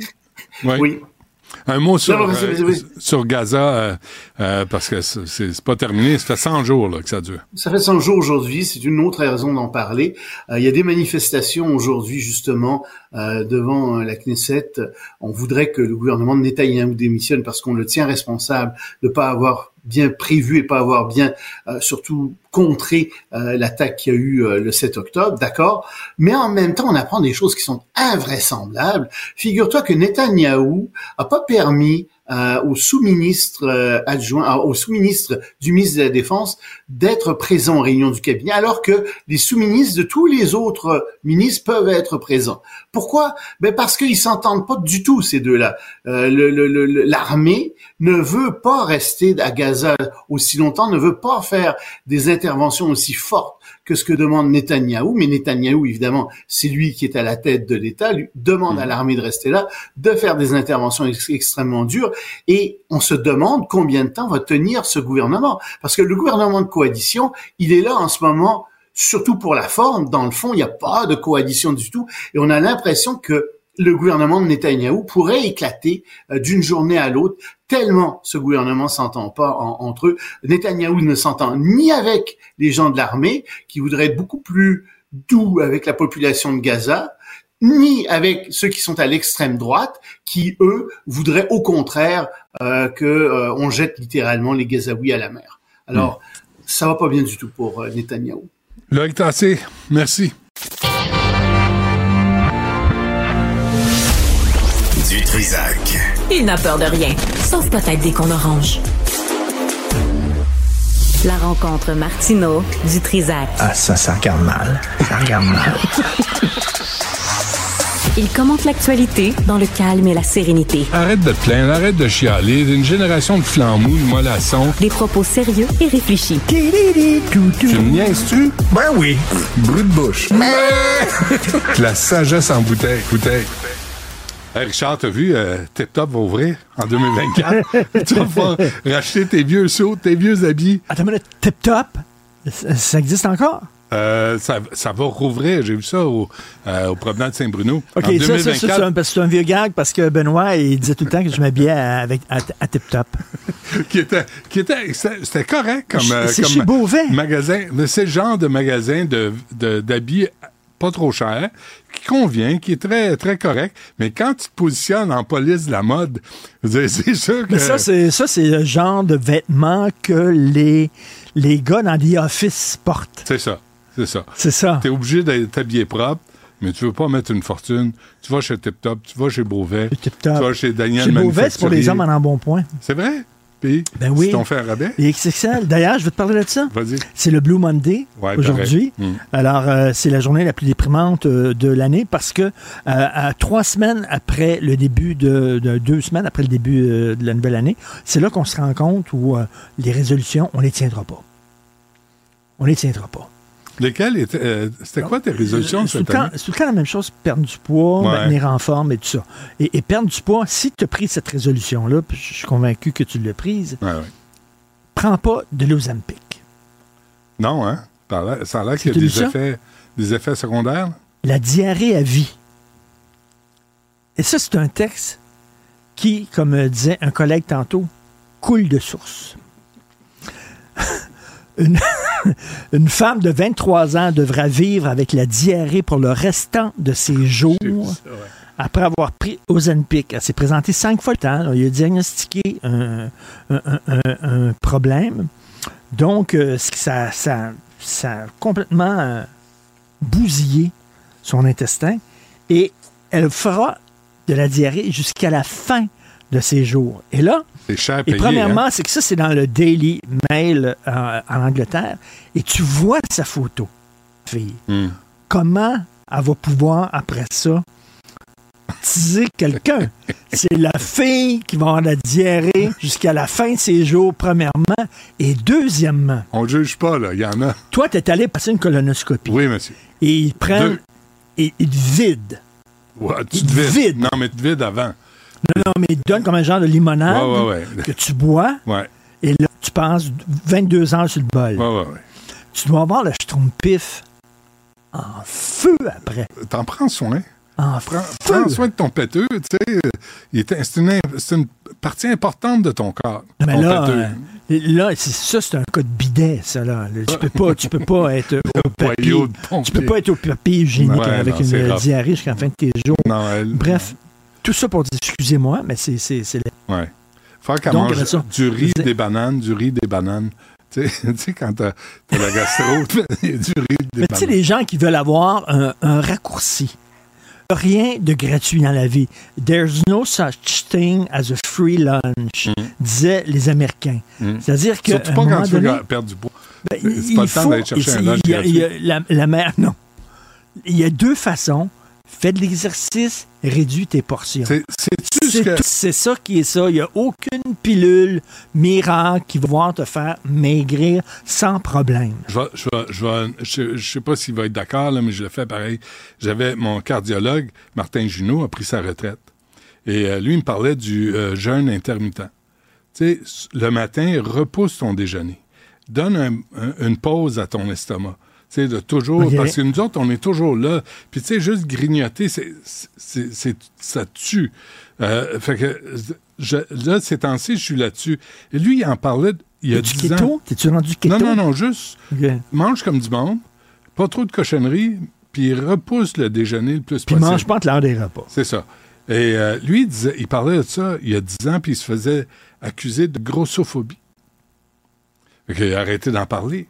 mais- ouais. Oui. un mot sur, Non, euh, sur Gaza, euh, euh, parce que c'est pas terminé. Ça fait 100 jours là, que ça dure. Ça fait 100 jours aujourd'hui, c'est une autre raison d'en parler. Euh, il y a des manifestations aujourd'hui justement euh, devant la Knesset. On voudrait que le gouvernement de Netanyahou démissionne parce qu'on le tient responsable de pas avoir bien prévu et pas avoir bien euh, surtout contré euh, l'attaque qu'il y a eu euh, le 7 octobre, d'accord? Mais en même temps, on apprend des choses qui sont invraisemblables. Figure-toi que Netanyahou a pas permis au sous-ministre euh, adjoint, euh, au sous-ministre du ministre de la Défense d'être présent aux réunions du cabinet, alors que les sous-ministres de tous les autres ministres peuvent être présents. Pourquoi? Ben parce qu'ils s'entendent pas du tout ces deux-là. Euh, le- le- le- L'armée ne veut pas rester à Gaza aussi longtemps, ne veut pas faire des interventions aussi fortes que ce que demande Netanyahou. Mais Netanyahou, évidemment, c'est lui qui est à la tête de l'État, lui demande à l'armée de rester là, de faire des interventions ex- extrêmement dures. Et on se demande combien de temps va tenir ce gouvernement. Parce que le gouvernement de coalition, il est là en ce moment, surtout pour la forme. Dans le fond, il n'y a pas de coalition du tout. Et on a l'impression que le gouvernement de Netanyahou pourrait éclater euh, d'une journée à l'autre, tellement ce gouvernement s'entend pas en- entre eux. Netanyahou ne s'entend ni avec les gens de l'armée, qui voudraient être beaucoup plus doux avec la population de Gaza, ni avec ceux qui sont à l'extrême droite, qui eux voudraient au contraire euh, que euh, on jette littéralement les Gazaouis à la mer. Alors, ça va pas bien du tout pour euh, Netanyahou. Loïc Tassé, merci. Du Trisac. Il n'a peur de rien, sauf peut-être des qu'on orange. La rencontre Martino du Trisac. Ah, ça, ça regarde mal. Ça regarde mal. Il commente l'actualité dans le calme et la sérénité. Arrête de te plaindre, arrête de chialer. Une génération de flambous, de mollassons. Des propos sérieux et réfléchis. Tu me niaises-tu? Ben oui. Brut de bouche. La sagesse en bouteille. bouteille. Richard, t'as vu, euh, Tip Top va ouvrir en 2024. tu vas pouvoir racheter tes vieux sauts, tes vieux habits. Attends une minute, Tip Top, ça, existe encore? Euh, ça, ça va rouvrir. J'ai vu ça au, euh, au promenade de Saint-Bruno. OK, en ça, ça, ça, 2024. c'est un, un vieux gag parce que Benoît, il disait tout le temps que je m'habillais à, avec, à, à Tip Top. qui était, qui était, c'était correct comme, euh, C'est comme chez Beauvais. magasin. Mais c'est le genre de magasin de, de- d'habits pas trop cher, qui convient, qui est très, très correct. Mais quand tu te positionnes en police de la mode, c'est sûr que. Mais ça, c'est ça, c'est le genre de vêtements que les, les gars dans les offices portent. c'est ça. C'est ça. C'est ça. T'es obligé d'être habillé propre, mais tu veux pas mettre une fortune. Tu vas chez Tip Top, tu vas chez Beauvais, Tip tu vas chez Daniel Chez Beauvais, c'est pour les hommes en embonpoint. C'est vrai? Puis, Ben oui. si t'ont fait un rabais, Les XXL. D'ailleurs, je vais te parler de ça. vas-y. C'est le Blue Monday Ouais, aujourd'hui. Mm. Alors, euh, c'est la journée la plus déprimante euh, de l'année parce que euh, à trois semaines après le début de, de- deux semaines après le début de la nouvelle année, c'est là qu'on se rend compte où les résolutions, on les tiendra pas. On les tiendra pas. Étaient. euh, C'était quoi tes résolutions Euh, tout, cette année? c'est tout le temps la même chose, perdre du poids, Ouais. maintenir en forme et tout ça. Et, et perdre du poids, si tu as pris cette résolution-là, puis je suis convaincu que tu l'as prise, Ouais, ouais. prends pas de l'Ozempic. Non, hein? Ça a l'air- qu'il y a des effets, des effets secondaires? La diarrhée à vie. Et ça, c'est un texte qui, comme euh, disait un collègue tantôt, coule de source. Une, une femme de 23 ans devra vivre avec la diarrhée pour le restant de ses jours après avoir pris Ozempic. Elle s'est présentée cinq fois le temps. On lui a diagnostiqué un, un- un- un- un problème. Donc, euh, ça, ça, ça a complètement euh, bousillé son intestin et elle fera de la diarrhée jusqu'à la fin de ses jours. Et là, cher et payer. premièrement, hein? c'est que ça, c'est dans le Daily Mail euh, en Angleterre. Et tu vois sa photo, fille. Hmm. Comment elle va pouvoir, après ça, baptiser quelqu'un? c'est la fille qui va avoir la diarrhée jusqu'à la fin de ses jours, premièrement. Et deuxièmement, On ne juge pas, là. Il y en a. toi, tu es allé passer une colonoscopie. Oui, monsieur. Et ils prennent. Deux. Et ils te vident. Ouais, tu te vides. vide. Non, mais tu te vides avant. Non, non, mais ils te donnent comme un genre de limonade Ouais, ouais, ouais. que tu bois. Et là, tu passes 22 heures sur le bol. Tu dois avoir le schtroumpif en feu après. T'en prends soin. En Prends, feu. prends soin de ton péteux, tu sais. Il est- C'est une, une partie importante de ton corps. Non, mais ton là, euh, là ça, c'est un cas de bidet, ça. Là. Tu peux pas, tu peux pas être au papier. Tu peux pas être au papier hygiénique avec non, une rough. diarrhée jusqu'à la fin de tes jours. Non, elle- Bref, tout ça pour dire, excusez-moi, mais c'est c'est- c'est Ouais. Faire qu'elle mange ça, du riz, des bananes, du riz, des bananes. Tu sais, quand t'as la gastro, du riz, des Mais tu sais, bananes. les gens qui veulent avoir un, un raccourci. Rien de gratuit dans la vie. There's no such thing as a free lunch, disaient les Américains. Mm. C'est-à-dire que Surtout pas quand tu veux perdre du poids. ben, c'est il pas le temps d'aller chercher un il- lunch y a- y a la, la mère, non. Il y a deux façons. Fais de l'exercice, réduis tes portions. C'est- ce que... tout- c'est ça qui est ça. Il n'y a aucune pilule miracle qui va pouvoir te faire maigrir sans problème. Je je sais pas s'il va être d'accord, mais je le fais pareil. J'avais mon cardiologue, Martin Junot, a pris sa retraite. Et euh, lui, il me parlait du euh, jeûne intermittent. Tu sais, le matin, repousse ton déjeuner. Donne un- un- une pause à ton estomac. Sais, de toujours, parce que nous autres, on est toujours là. Puis tu sais, juste grignoter, c'est, c'est, ça tue. Euh, fait que, je, là, ces temps-ci, je suis là-dessus. Et lui, il en parlait il y a du 10 ans. keto? T'es-tu rendu keto? Non, non, non, juste Ok. mange comme du monde, pas trop de cochonneries, puis repousse le déjeuner le plus Puis possible. mange pas entre l'heure des repas. C'est ça. Et euh, lui, il, disait, il parlait de ça il y a 10 ans, puis il se faisait accuser de grossophobie. Fait qu'il a arrêté d'en parler.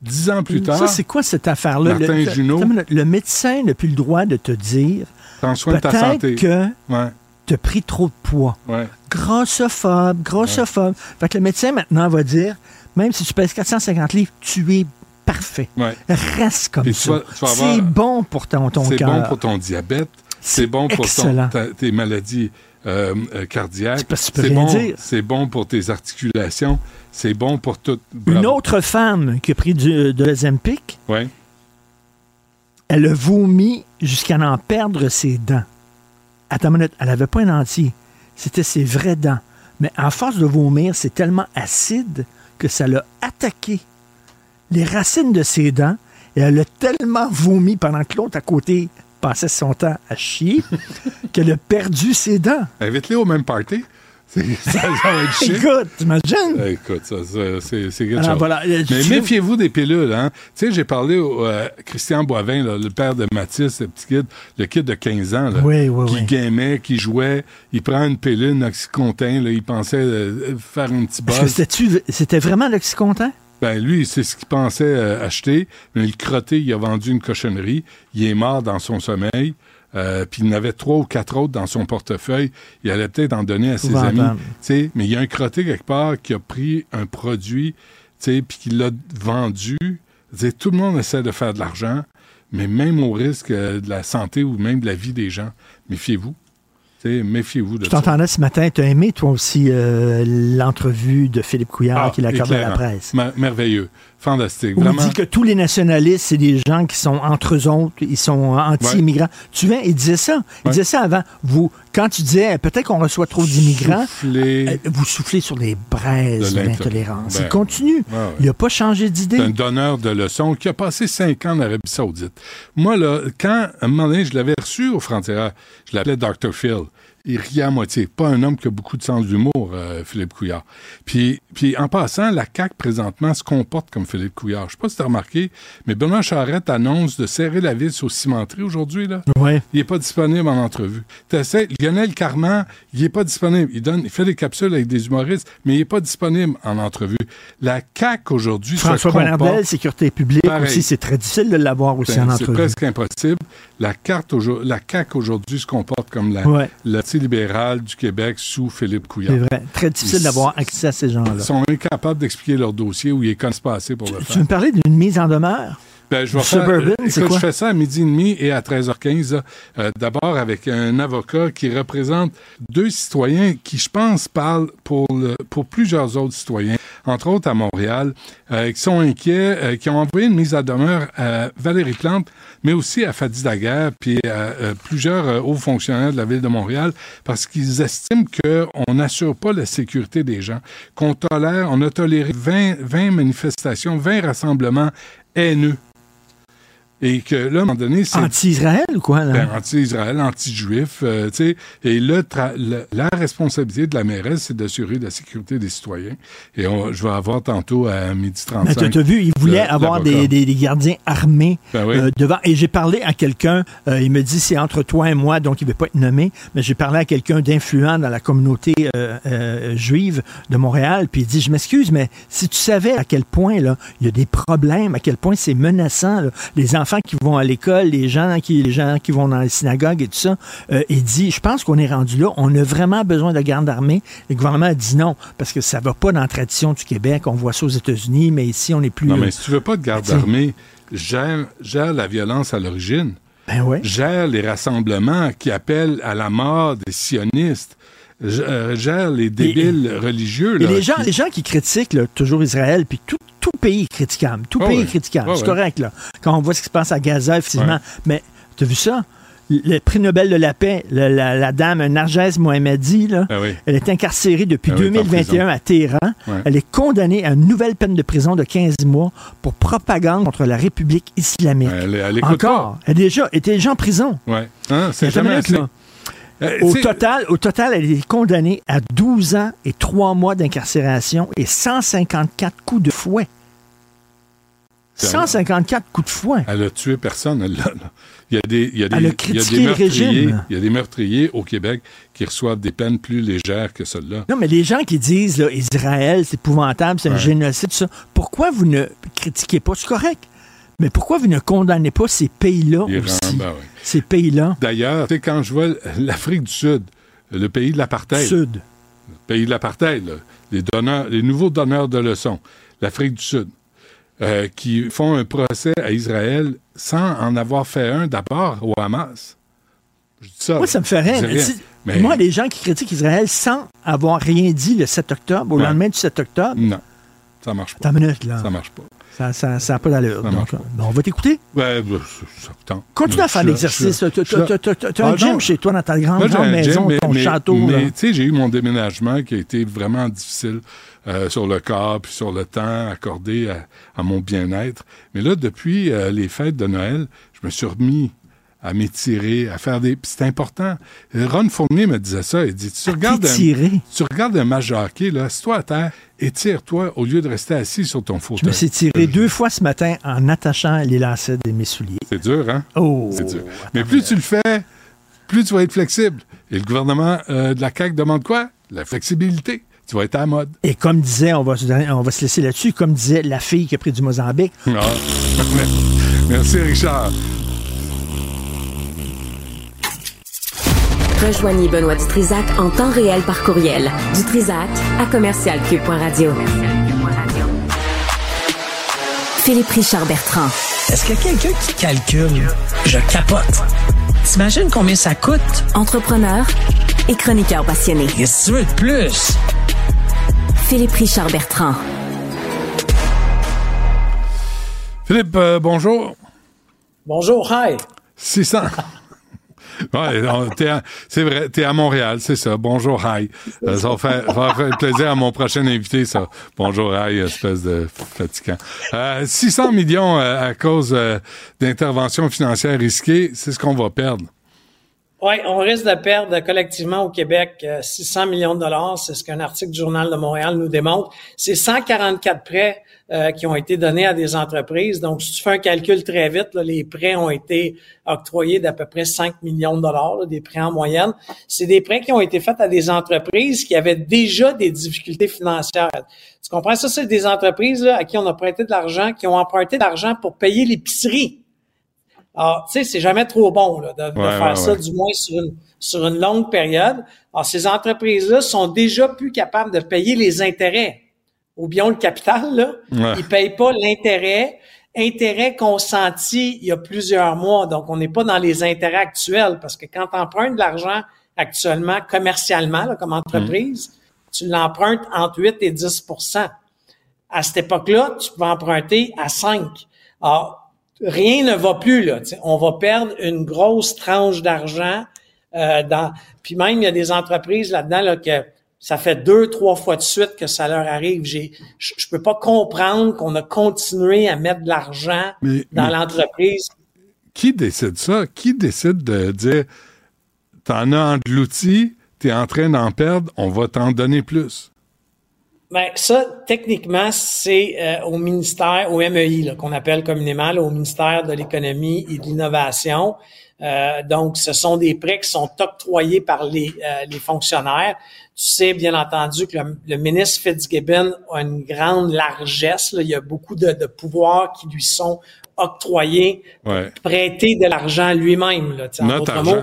Dix ans plus tard, Ça, c'est quoi cette affaire-là? Martin le, Junot. le médecin n'a plus le droit de te dire prends soin de ta santé. peut-être que Ouais, tu as pris trop de poids. ouais. Grossophobe, grossophobe. Fait que le médecin maintenant va dire, même si tu pèses 450 livres, tu es parfait. Reste comme Puis ça. C'est bon pour ton, ton C'est cœur. bon pour ton diabète. C'est bon pour ton- excellent. ta- tes maladies euh, euh, cardiaques. C'est bon, c'est bon pour tes articulations. C'est bon pour tout. Une Bravo. autre femme qui a pris du, de l'Ozempic, Ouais. elle a vomi jusqu'à en perdre ses dents. Attends une minute, elle n'avait pas un entier. C'était ses vraies dents. Mais en force de vomir, c'est tellement acide que ça l'a attaqué les racines de ses dents et elle a tellement vomi pendant que l'autre à côté passait son temps à chier qu'elle a perdu ses dents. Invite-les au même party. C'est- Ça, ça va être chic. Écoute, t'imagines? Eh, Écoute, ça, ça, c'est c'est quelque Alors, chose. voilà, euh, Mais tu- méfiez-vous des pilules. Hein? Tu sais, j'ai parlé au euh, Christian Boivin, là, le père de Mathis, le petit kid, le kid de 15 ans, là, Oui, oui, qui oui. gamait, qui jouait. Il prend une pilule, une Oxycontin, là, il pensait euh, faire un petit que buzz. c'était vraiment l'Oxycontin? Ben lui, c'est ce qu'il pensait euh, acheter, mais le crotté, il a vendu une cochonnerie, il est mort dans son sommeil, euh, puis il en avait trois ou quatre autres dans son portefeuille, il allait peut-être en donner à ses amis. Mais il y a un crotté quelque part qui a pris un produit, tu sais, puis qui l'a vendu. Tu sais, tout le monde essaie de faire de l'argent, mais même au risque euh, de la santé ou même de la vie des gens, méfiez-vous. Méfiez-vous de Je t'entendais ce matin, tu as aimé toi aussi euh, l'entrevue de Philippe Couillard Ah, qu'il a accordé à la presse. Mer- merveilleux. Fantastique. Où il dit que tous les nationalistes, c'est des gens qui sont entre eux autres, ils sont anti-immigrants. Tu viens, il disait ça. Il Ouais. disait ça avant. Vous, quand tu disais eh, peut-être qu'on reçoit trop d'immigrants, Souffler. euh, vous soufflez sur les braises De l'intolérance. Ben, il continue. ouais. Il n'a pas changé C'est un d'idée. donneur de leçons qui a passé cinq ans en Arabie Saoudite. Moi, là, quand, à un moment donné, je l'avais reçu au frontières, je l'appelais Dr. Phil. Il riait à moitié. Pas un homme qui a beaucoup de sens d'humour, euh, Philippe Couillard. Puis, puis, en passant, la CAQ, présentement, se comporte comme Philippe Couillard. Je sais pas si tu as remarqué, mais Benoît Charette annonce de serrer la vis aux cimenteries aujourd'hui, là. Ouais. Il n'est pas disponible en entrevue. T'essaies- Lionel Carman, il n'est pas disponible. Il, donne, il fait des capsules avec des humoristes, mais il n'est pas disponible en entrevue. La CAQ aujourd'hui François Bonnardel, sécurité publique Pareil. aussi, c'est très difficile de l'avoir aussi c'est en c'est entrevue. presque impossible. La, carte la CAQ aujourd'hui se comporte comme la, Ouais. le Parti libéral du Québec sous Philippe C'est Couillard. vrai. Très difficile d'avoir accès à ces gens-là. Ils sont incapables d'expliquer leur dossier ou ils connaissent pas assez pour le Tu faire. veux me parler d'une mise en demeure? Ben, je vais Suburban, faire, c'est écoute, je fais ça à midi et demi et à 13h15. là. Euh, D'abord avec un avocat qui représente deux citoyens qui, je pense, parlent pour, le- pour plusieurs autres citoyens, entre autres à Montréal, euh, qui sont inquiets, euh, qui ont envoyé une mise à demeure à Valérie Plante, mais aussi à Fadi Daguerre, puis à euh, plusieurs hauts fonctionnaires de la ville de Montréal, parce qu'ils estiment qu'on n'assure pas la sécurité des gens, qu'on tolère, on a toléré 20, 20 manifestations, 20 rassemblements haineux. Et que là, à un moment donné, c'est Anti-Israël ou quoi? Là? ben, anti-Israël, anti-juif, euh, tu sais. Et là, la responsabilité de la mairesse, c'est d'assurer la sécurité des citoyens. Et on- je vais avoir tantôt à midi Mais 35. tu as vu, il voulait le- avoir des, des- des gardiens armés Ben oui. euh, devant. Et j'ai parlé à quelqu'un, euh, il me dit c'est entre toi et moi, donc il ne veut pas être nommé, mais j'ai parlé à quelqu'un d'influent dans la communauté juive de Montréal, puis il dit Je m'excuse, mais si tu savais à quel point là, il y a des problèmes, à quel point c'est menaçant, là, les enfants qui vont à l'école, les gens qui, les gens qui vont dans les synagogues et tout ça, euh, il dit Je pense qu'on est rendu là, on a vraiment besoin de gardes armés. Le gouvernement a dit non, parce que ça ne va pas dans la tradition du Québec. On voit ça aux États-Unis, mais ici, on est plus. Non, euh, mais si tu veux pas de garde armée, gère, gère la violence à l'origine. Ben ouais. Gère les rassemblements qui appellent à la mort des sionistes. Euh, Gère les débiles religieux. Et là, les gens, qui- les gens qui critiquent là, toujours Israël, puis tout, tout pays est critiquable. Tout Ah pays ouais. est critiquable. Ah c'est ouais. correct, là. Quand on voit ce qui se passe à Gaza, effectivement. Ouais. Mais tu as vu ça? Le prix Nobel de la paix, la, la- la dame Narges Mohammadi, là, Ah oui. elle est incarcérée depuis Ah oui, elle est en 2021 à Téhéran. Ouais. Elle est condamnée à une nouvelle peine de prison de 15 mois pour propagande contre la République islamique. Elle, elle Encore. Elle est déjà, était déjà en prison. pas. Ouais. Hein, c'est jamais assez. là. Euh, Au total, au total, elle est condamnée à 12 ans et 3 mois d'incarcération et 154 coups de fouet. C'est 154 coups de fouet. Elle a tué personne, elle. Il y a des, il y a des, il y a meurtriers, régime. il y a des meurtriers au Québec qui reçoivent des peines plus légères que celles-là. Non, mais les gens qui disent là, Israël, c'est épouvantable, c'est un génocide, tout ça, pourquoi vous ne critiquez pas? C'est correct. Mais pourquoi vous ne condamnez pas ces pays-là aussi? ben oui. Ces pays-là, D'ailleurs, tu sais, quand je vois l'Afrique du Sud, le pays de l'apartheid, Sud. le pays de l'apartheid, là, les, donneurs, les nouveaux donneurs de leçons, l'Afrique du Sud, euh, qui font un procès à Israël sans en avoir fait un d'abord au Hamas. Je dis ça. Moi, ça me fait rien. Mais- Moi, les gens qui critiquent Israël sans avoir rien dit le 7 octobre, au lendemain du 7 octobre, Non, ça marche pas. attends une minute, là. Ça marche pas. Ça n'a ça, a pas d'allure. Ça Donc, pas. ben, on va t'écouter. Ouais, ben, ça, ça tente. Continue à faire l'exercice. Tu as un Ah, gym chez toi dans ta grande, Moi, grande un gym, maison, mais- ton mais- château. Mais tu sais, j'ai eu mon déménagement qui a été vraiment difficile euh, sur le corps puis sur le temps accordé à, à mon bien-être. Mais là, depuis euh, les fêtes de Noël, je me suis remis à m'étirer, à faire des... puis C'est important. Euh, Ron Fournier me disait ça. Il dit, tu regardes, un, tu regardes un match de hockey, là, assis-toi à terre, étire-toi au lieu de rester assis sur ton Je fauteuil. me suis tiré deux fois ce matin en attachant les lacets de mes souliers. C'est dur, hein? Oh! C'est dur. Mais plus tu le fais, plus tu vas être flexible. Et le gouvernement euh, de la CAQ demande quoi? La flexibilité. tu vas être à la mode. Et comme disait, on va, se donner- on va se laisser là-dessus, comme disait la fille qui a pris du Mozambique, Ah. Merci, Richard. Rejoignez Benoît Dutrisac en temps réel par courriel. Dutrisac à commercialcube.radio. Philippe Richard Bertrand. Est-ce qu'il y a quelqu'un qui calcule? Je capote. T'imagines combien ça coûte? Entrepreneur et chroniqueur passionné. Qu'est-ce que tu veux de plus? Philippe Richard Bertrand. Philippe, euh, bonjour. Bonjour, hi. 600. Ouais, c'est vrai, t'es à Montréal, c'est ça. Bonjour, hi. Euh, ça, va faire, ça va faire plaisir à mon prochain invité, ça. Bonjour, hi, espèce de fatigant. Euh, 600 millions euh, à cause euh, d'interventions financières risquées, c'est ce qu'on va perdre. Oui, on risque de perdre collectivement au Québec euh, 600 millions de dollars. C'est ce qu'un article du Journal de Montréal nous démontre. C'est 144 prêts euh, qui ont été donnés à des entreprises. Donc, si tu fais un calcul très vite, là, les prêts ont été octroyés d'à peu près 5 millions de dollars, là, des prêts en moyenne. C'est des prêts qui ont été faits à des entreprises qui avaient déjà des difficultés financières. Tu comprends? Ça, c'est des entreprises là, à qui on a prêté de l'argent, qui ont emprunté de l'argent pour payer l'épicerie. Alors, tu sais, c'est jamais trop bon là, de, faire ouais, ça, ouais. du moins sur une, sur une longue période. Alors, ces entreprises-là sont déjà plus capables de payer les intérêts. Oublions le capital, là. Ouais. Ils payent pas l'intérêt. Intérêt consenti il y a plusieurs mois. Donc, on n'est pas dans les intérêts actuels parce que quand tu empruntes de l'argent actuellement, commercialement, là, comme entreprise, tu l'empruntes entre 8 et 10% À cette époque-là, tu peux emprunter à 5. Alors, rien ne va plus là. On va perdre une grosse tranche d'argent. Euh, dans, puis même il y a des entreprises là-dedans là, que ça fait deux, trois fois de suite que ça leur arrive. J'ai, je, je peux pas comprendre qu'on a continué à mettre de l'argent dans l'entreprise. Qui décide ça? Qui décide de dire t'en as en de l'outil, t'es en train d'en perdre, on va t'en donner plus? Ben, ça, techniquement, c'est euh, au ministère, au MEI, qu'on appelle communément, là, au ministère de l'économie et de l'innovation. Euh, donc, ce sont des prêts qui sont octroyés par les, euh, les fonctionnaires. Tu sais, bien entendu, que le, le ministre Fitzgibbon a une grande largesse. là. Il y a beaucoup de, de pouvoirs qui lui sont octroyés Ouais. prêter de l'argent lui-même. Notre argent.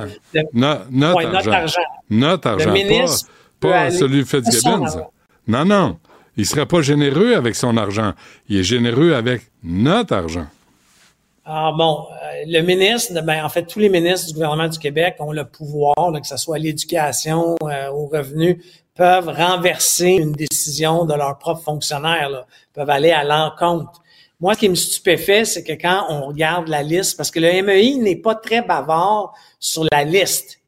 No- notre, Ouais, notre argent. argent. Notre argent. ministre pas celui de argent. Non, non. Il serait pas généreux avec son argent. Il est généreux avec notre argent. Ah bon, euh, le ministre, ben en fait tous les ministres du gouvernement du Québec ont le pouvoir, là, que ce soit l'éducation, euh, aux revenus, peuvent renverser une décision de leurs propres fonctionnaires, là, peuvent aller à l'encontre. Moi, ce qui me stupéfait, c'est que quand on regarde la liste, parce que le MEI n'est pas très bavard sur la liste.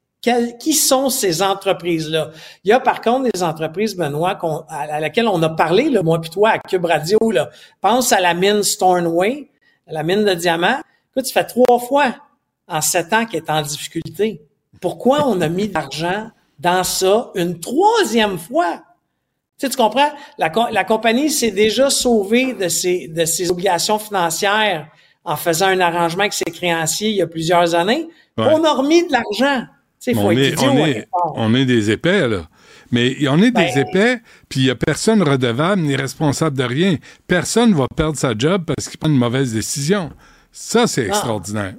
Qui sont ces entreprises-là? Il y a par contre des entreprises, Benoît, à, laquelle on a parlé, là, moi puis toi, à Cube Radio. Là. Pense à la mine Stornoway, la mine de diamants. Écoute, ça fait trois fois en sept ans qu'elle est en difficulté. Pourquoi on a mis de l'argent dans ça une troisième fois? Tu, sais, tu comprends? La, co- la compagnie s'est déjà sauvée de ses, de ses obligations financières en faisant un arrangement avec ses créanciers il y a plusieurs années. Ouais. On a remis de l'argent. Tu sais, faut on, est, on, est, on est des épais, là. Mais on est des Ben- épais, puis il n'y a personne redevable ni responsable de rien. Personne va perdre sa job parce qu'il prend une mauvaise décision. Ça, c'est Ah. extraordinaire.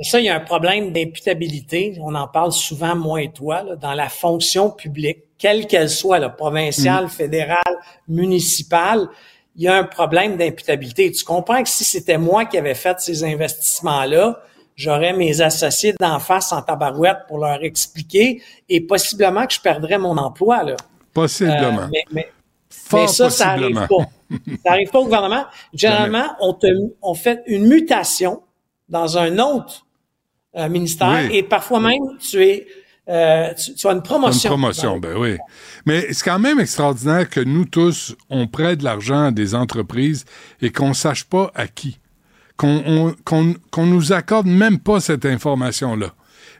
Ça, il y a un problème d'imputabilité. On en parle souvent, moi et toi, là, dans la fonction publique, quelle qu'elle soit, là, provinciale, fédérale, municipale. Il y a un problème d'imputabilité. Tu comprends que si c'était moi qui avais fait ces investissements-là, j'aurais mes associés d'en face en tabarouette pour leur expliquer et possiblement que je perdrais mon emploi. Là. Possiblement. Euh, mais, mais- Fort mais ça, ça arrive possiblement. pas. Ça arrive pas au gouvernement. Généralement, on te, on fait une mutation dans un autre euh, ministère Oui. et parfois même tu es, euh, tu, tu as une promotion. Une promotion, ben oui. Mais c'est quand même extraordinaire que nous tous, on prête de l'argent à des entreprises et qu'on sache pas à qui. Qu'on on- qu'on- qu'on nous accorde même pas cette information-là.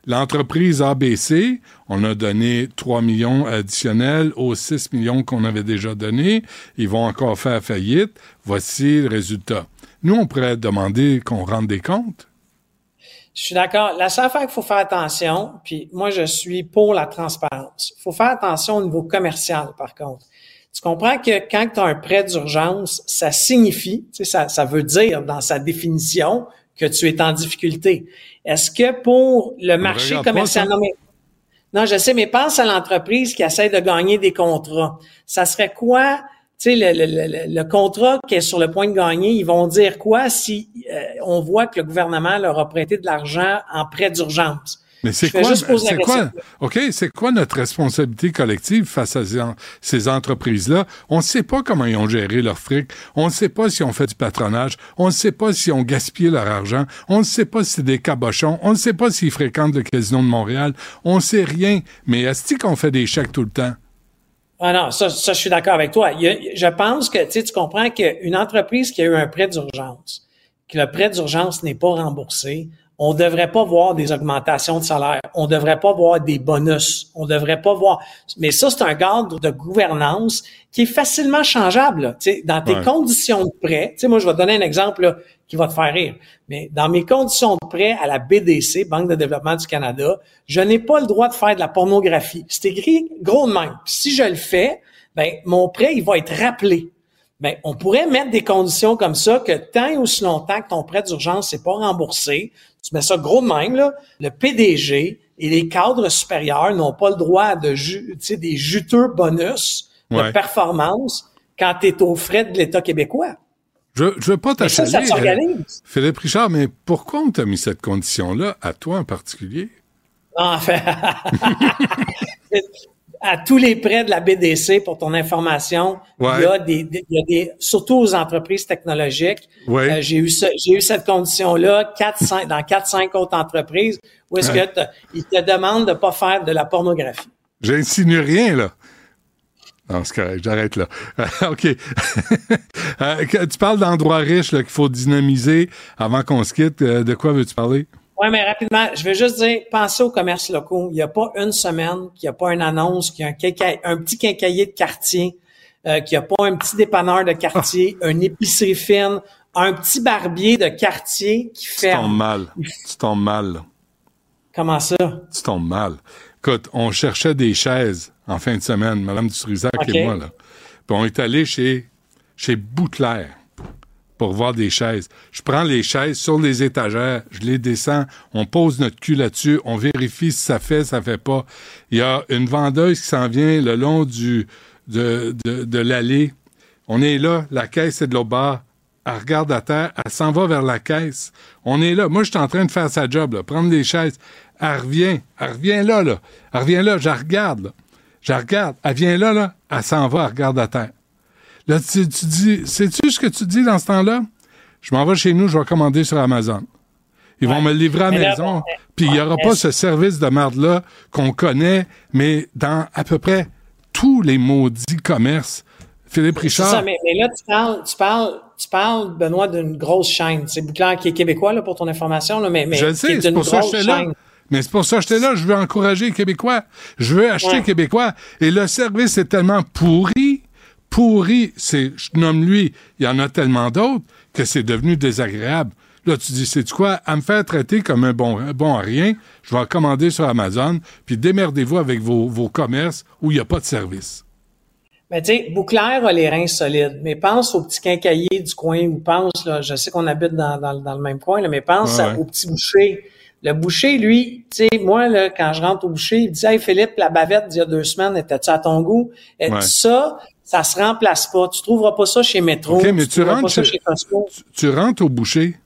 L'entreprise ABC, on a donné 3 millions additionnels aux 6 millions qu'on avait déjà donnés. Ils vont encore faire faillite. Voici le résultat. Nous, on pourrait demander qu'on rende des comptes. Je suis d'accord. La seule affaire qu'il faut faire attention, puis moi, je suis pour la transparence. Il faut faire attention au niveau commercial, par contre. Tu comprends que quand tu as un prêt d'urgence, ça signifie, tu sais, ça, ça veut dire dans sa définition que tu es en difficulté. Est-ce que pour le marché commercial, non, je sais, mais pense à l'entreprise qui essaie de gagner des contrats. Ça serait quoi tu sais, le, le, le, contrat qui est sur le point de gagner, ils vont dire quoi si euh, on voit que le gouvernement leur a prêté de l'argent en prêt d'urgence? Mais c'est quoi, c'est quoi, OK, c'est quoi notre responsabilité collective face à ces entreprises-là? On ne sait pas comment ils ont géré leur fric. On ne sait pas si on fait du patronage. On ne sait pas si on gaspillé leur argent. On ne sait pas si c'est des cabochons. On ne sait pas s'ils fréquentent le casino de Montréal. On ne sait rien. Mais est-ce qu'on fait des chèques tout le temps? Ah non, ça, ça je suis d'accord avec toi. je pense que tu comprends qu'une entreprise qui a eu un prêt d'urgence, que le prêt d'urgence n'est pas remboursé, on devrait pas voir des augmentations de salaire, on devrait pas voir des bonus, on devrait pas voir. Mais ça, c'est un cadre de gouvernance qui est facilement changeable. sais, dans tes conditions de prêt, moi, je vais te donner un exemple qui va te faire rire. Mais dans mes conditions de prêt à la BDC, Banque de développement du Canada, je n'ai pas le droit de faire de la pornographie. C'est écrit gros de même. si je le fais, ben mon prêt, il va être rappelé. Ben, on pourrait mettre des conditions comme ça que tant et aussi longtemps que ton prêt d'urgence n'est pas remboursé, tu mets ça gros de même, là, le PDG et les cadres supérieurs n'ont pas le droit de des juteux bonus de performance quand tu es aux frais de l'État québécois. Je ne veux pas t'achaler, euh, Philippe Richard, mais pourquoi on t'a mis cette condition-là, à toi en particulier? En fait, à tous les prêts de la BDC, pour ton information, il, y a des, il y a des, surtout aux entreprises technologiques. Euh, j'ai eu j'ai eu cette condition-là quatre, cinq, dans quatre, cinq autres entreprises où est-ce que ils te demandent de pas faire de la pornographie. J'insinue rien, là. Non, c'est correct, j'arrête là. OK. Euh, tu parles d'endroits riches qu'il faut dynamiser avant qu'on se quitte. Euh, de quoi veux-tu parler? Oui, mais rapidement, je veux juste dire, pensez aux commerces locaux. Il n'y a pas une semaine qu'il n'y a pas une annonce, qu'il y a un, un petit quincailler de quartier, euh, qu'il n'y a pas un petit dépanneur de quartier, un épicerie fine, un petit barbier de quartier qui fait. Tu tombes mal. Tu tombes mal. Comment ça? Tu tombes mal. Écoute, on cherchait des chaises en fin de semaine, Mme Dutrisac et moi, là. Puis on est allé chez, chez Boutelaire pour voir des chaises. Je prends les chaises sur les étagères, je les descends, on pose notre cul là-dessus, on vérifie si ça fait, ça fait pas. Il y a une vendeuse qui s'en vient le long de, de, l'allée. On est là, la caisse est de l'autre bas. Elle regarde à terre, elle s'en va vers la caisse. On est là. Moi, je suis en train de faire sa job, prendre des chaises. Elle revient, elle revient là, là. Elle revient là, je regarde. Je regarde. Elle vient là, là. Elle s'en va, elle regarde à terre. Là, tu, dis, sais-tu ce que tu dis dans ce temps-là? Je m'en vais chez nous, je vais commander sur Amazon. Ils vont me livrer à la maison. Puis il n'y aura pas ce service de merde-là qu'on connaît, mais dans à peu près tous les maudits commerces. Philippe Richard. Ça, mais, là, tu parles, tu parles, tu parles, Benoît, d'une grosse chaîne. C'est Bouclair qui est québécois, là, pour ton information, là, mais, mais je sais, c'est pour ça que j'étais là. Mais c'est pour ça que j'étais là. Je veux encourager les Québécois. Je veux acheter Québécois. Et le service est tellement pourri pourri, c'est, je nomme lui, il y en a tellement d'autres que c'est devenu désagréable. Là, tu dis, c'est quoi? À me faire traiter comme un bon, bon à rien, je vais commander sur Amazon, puis démerdez-vous avec vos, vos commerces où il n'y a pas de service. Mais tu sais, Bouclair a les reins solides, mais pense au petit quincailler du coin ou pense, là, je sais qu'on habite dans, dans, le même coin, là, mais pense au petit boucher. Le boucher, lui, tu sais, moi, là, quand je rentre au boucher, il me dit Hey Philippe, la bavette d'il y a deux semaines, était-tu à ton goût? Et ça, ça se remplace pas. Tu trouveras pas ça chez Metro. OK, mais tu, rentres, chez, tu, rentres au boucher,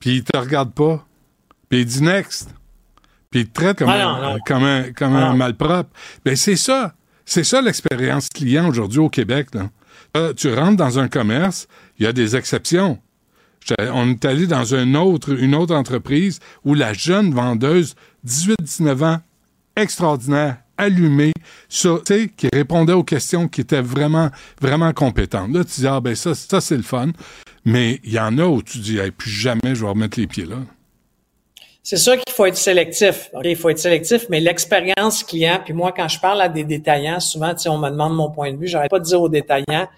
puis il te regarde pas, puis il dit next, puis il te traite comme ah, un, comme un, comme un malpropre. Ben c'est ça. C'est ça l'expérience client aujourd'hui au Québec. Là. Euh, tu rentres dans un commerce, il y a des exceptions. On est allé dans une autre, une autre entreprise où la jeune vendeuse, 18-19 ans, extraordinaire, allumé, sur, qui répondait aux questions, qui était vraiment, vraiment compétente. Là, tu dis, ah ben ça, ça c'est le fun. Mais il y en a où tu dis, hey, plus jamais je vais remettre les pieds là. C'est sûr qu'il faut être sélectif. il faut être sélectif, mais l'expérience client, puis moi, quand je parle à des détaillants, souvent, on me demande mon point de vue, j'arrête pas de dire aux détaillants,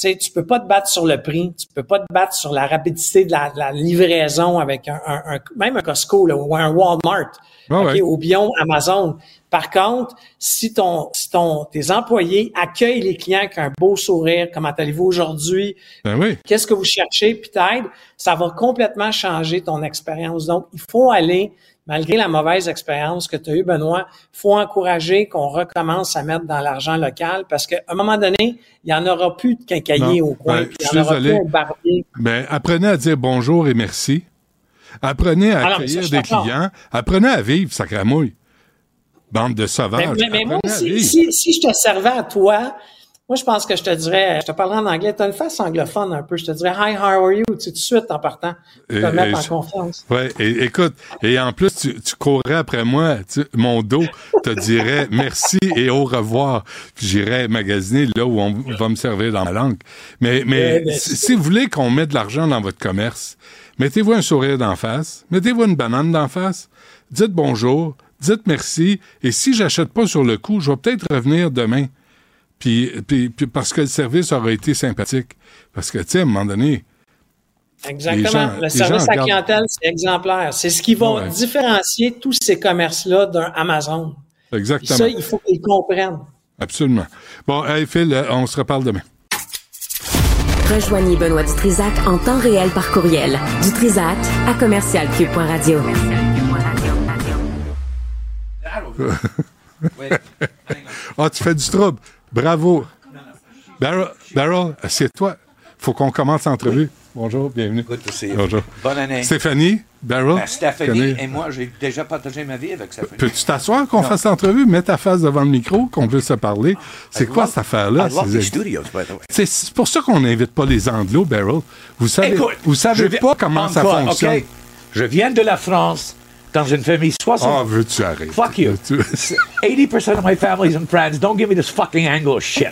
sais, tu peux pas te battre sur le prix, tu peux pas te battre sur la rapidité de la, la livraison avec un, un, un- même un Costco là, ou un Walmart, Ouais, ok, ouais. ou bien Amazon. Par contre, si ton, si ton, tes employés accueillent les clients avec un beau sourire, comment allez-vous aujourd'hui, Ben oui. qu'est-ce que vous cherchez, puis t'aides, ça va complètement changer ton expérience. Donc, il faut aller, malgré la mauvaise expérience que tu as eue, Benoît, il faut encourager qu'on recommence à mettre dans l'argent local parce qu'à un moment donné, il n'y en aura plus de quincaillier Non. au coin, Ben, il en aura désolé. plus un barbier. Ben, apprenez à dire bonjour et merci. Apprenez à Ah non, mais ça, accueillir des clients. Apprenez à vivre, sacramouille. Bande de sauvages. Mais, mais- mais moi, si, si je te servais à toi, moi, je pense que je te dirais, je te parlerais en anglais, tu as une face anglophone un peu, je te dirais « Hi, how are you? » Tu tout de suite, en partant, te Et- mettre et en confiance. Ouais, et, écoute, et en plus, tu, tu courrais après moi, tu- mon dos te dirait merci et au revoir. Puis j'irais magasiner là où on va me servir dans ma langue. Mais, mais Eh ben, si, si vous voulez qu'on mette de l'argent dans votre commerce, mettez-vous un sourire d'en face, mettez-vous une banane d'en face, dites bonjour, dites merci, et si j'achète pas sur le coup, je vais peut-être revenir demain. Puis, puis, puis parce que le service aura été sympathique. Parce que, tu sais, à un moment donné, Exactement. Les gens- le service à regardent- clientèle, c'est exemplaire. C'est ce qui va Ouais. différencier tous ces commerces-là d'un Amazon. Puis exactement. ça, il faut qu'ils comprennent. Absolument. Bon, hey Phil, euh, on se reparle demain. Rejoignez Benoît Dutrisac en temps réel par courriel. Dutrisac à commercialcube.radio. Ah, tu fais du trouble. Bravo. Barrel, Barrel, assieds-toi. Faut qu'on commence l'entrevue. Bonjour, bienvenue. Good to see you. Bonjour. Bonne année. Stéphanie, Barrel. Ben, Stéphanie et moi, j'ai déjà partagé ma vie avec Stéphanie. Peux-tu t'asseoir qu'on fasse l'entrevue? Mets ta face devant le micro, qu'on puisse se parler. C'est quoi cette affaire-là? C'est-. C'est c'est pour ça qu'on n'invite pas les Anglos, Barrel. Vous savez, Écoute, vous savez pas comment ça fonctionne. Je viens de la France, dans une famille 60. Ah, veux-tu arrêter? Fuck you. Tu- 80% of my family's in France. Don't give me this fucking Anglo shit.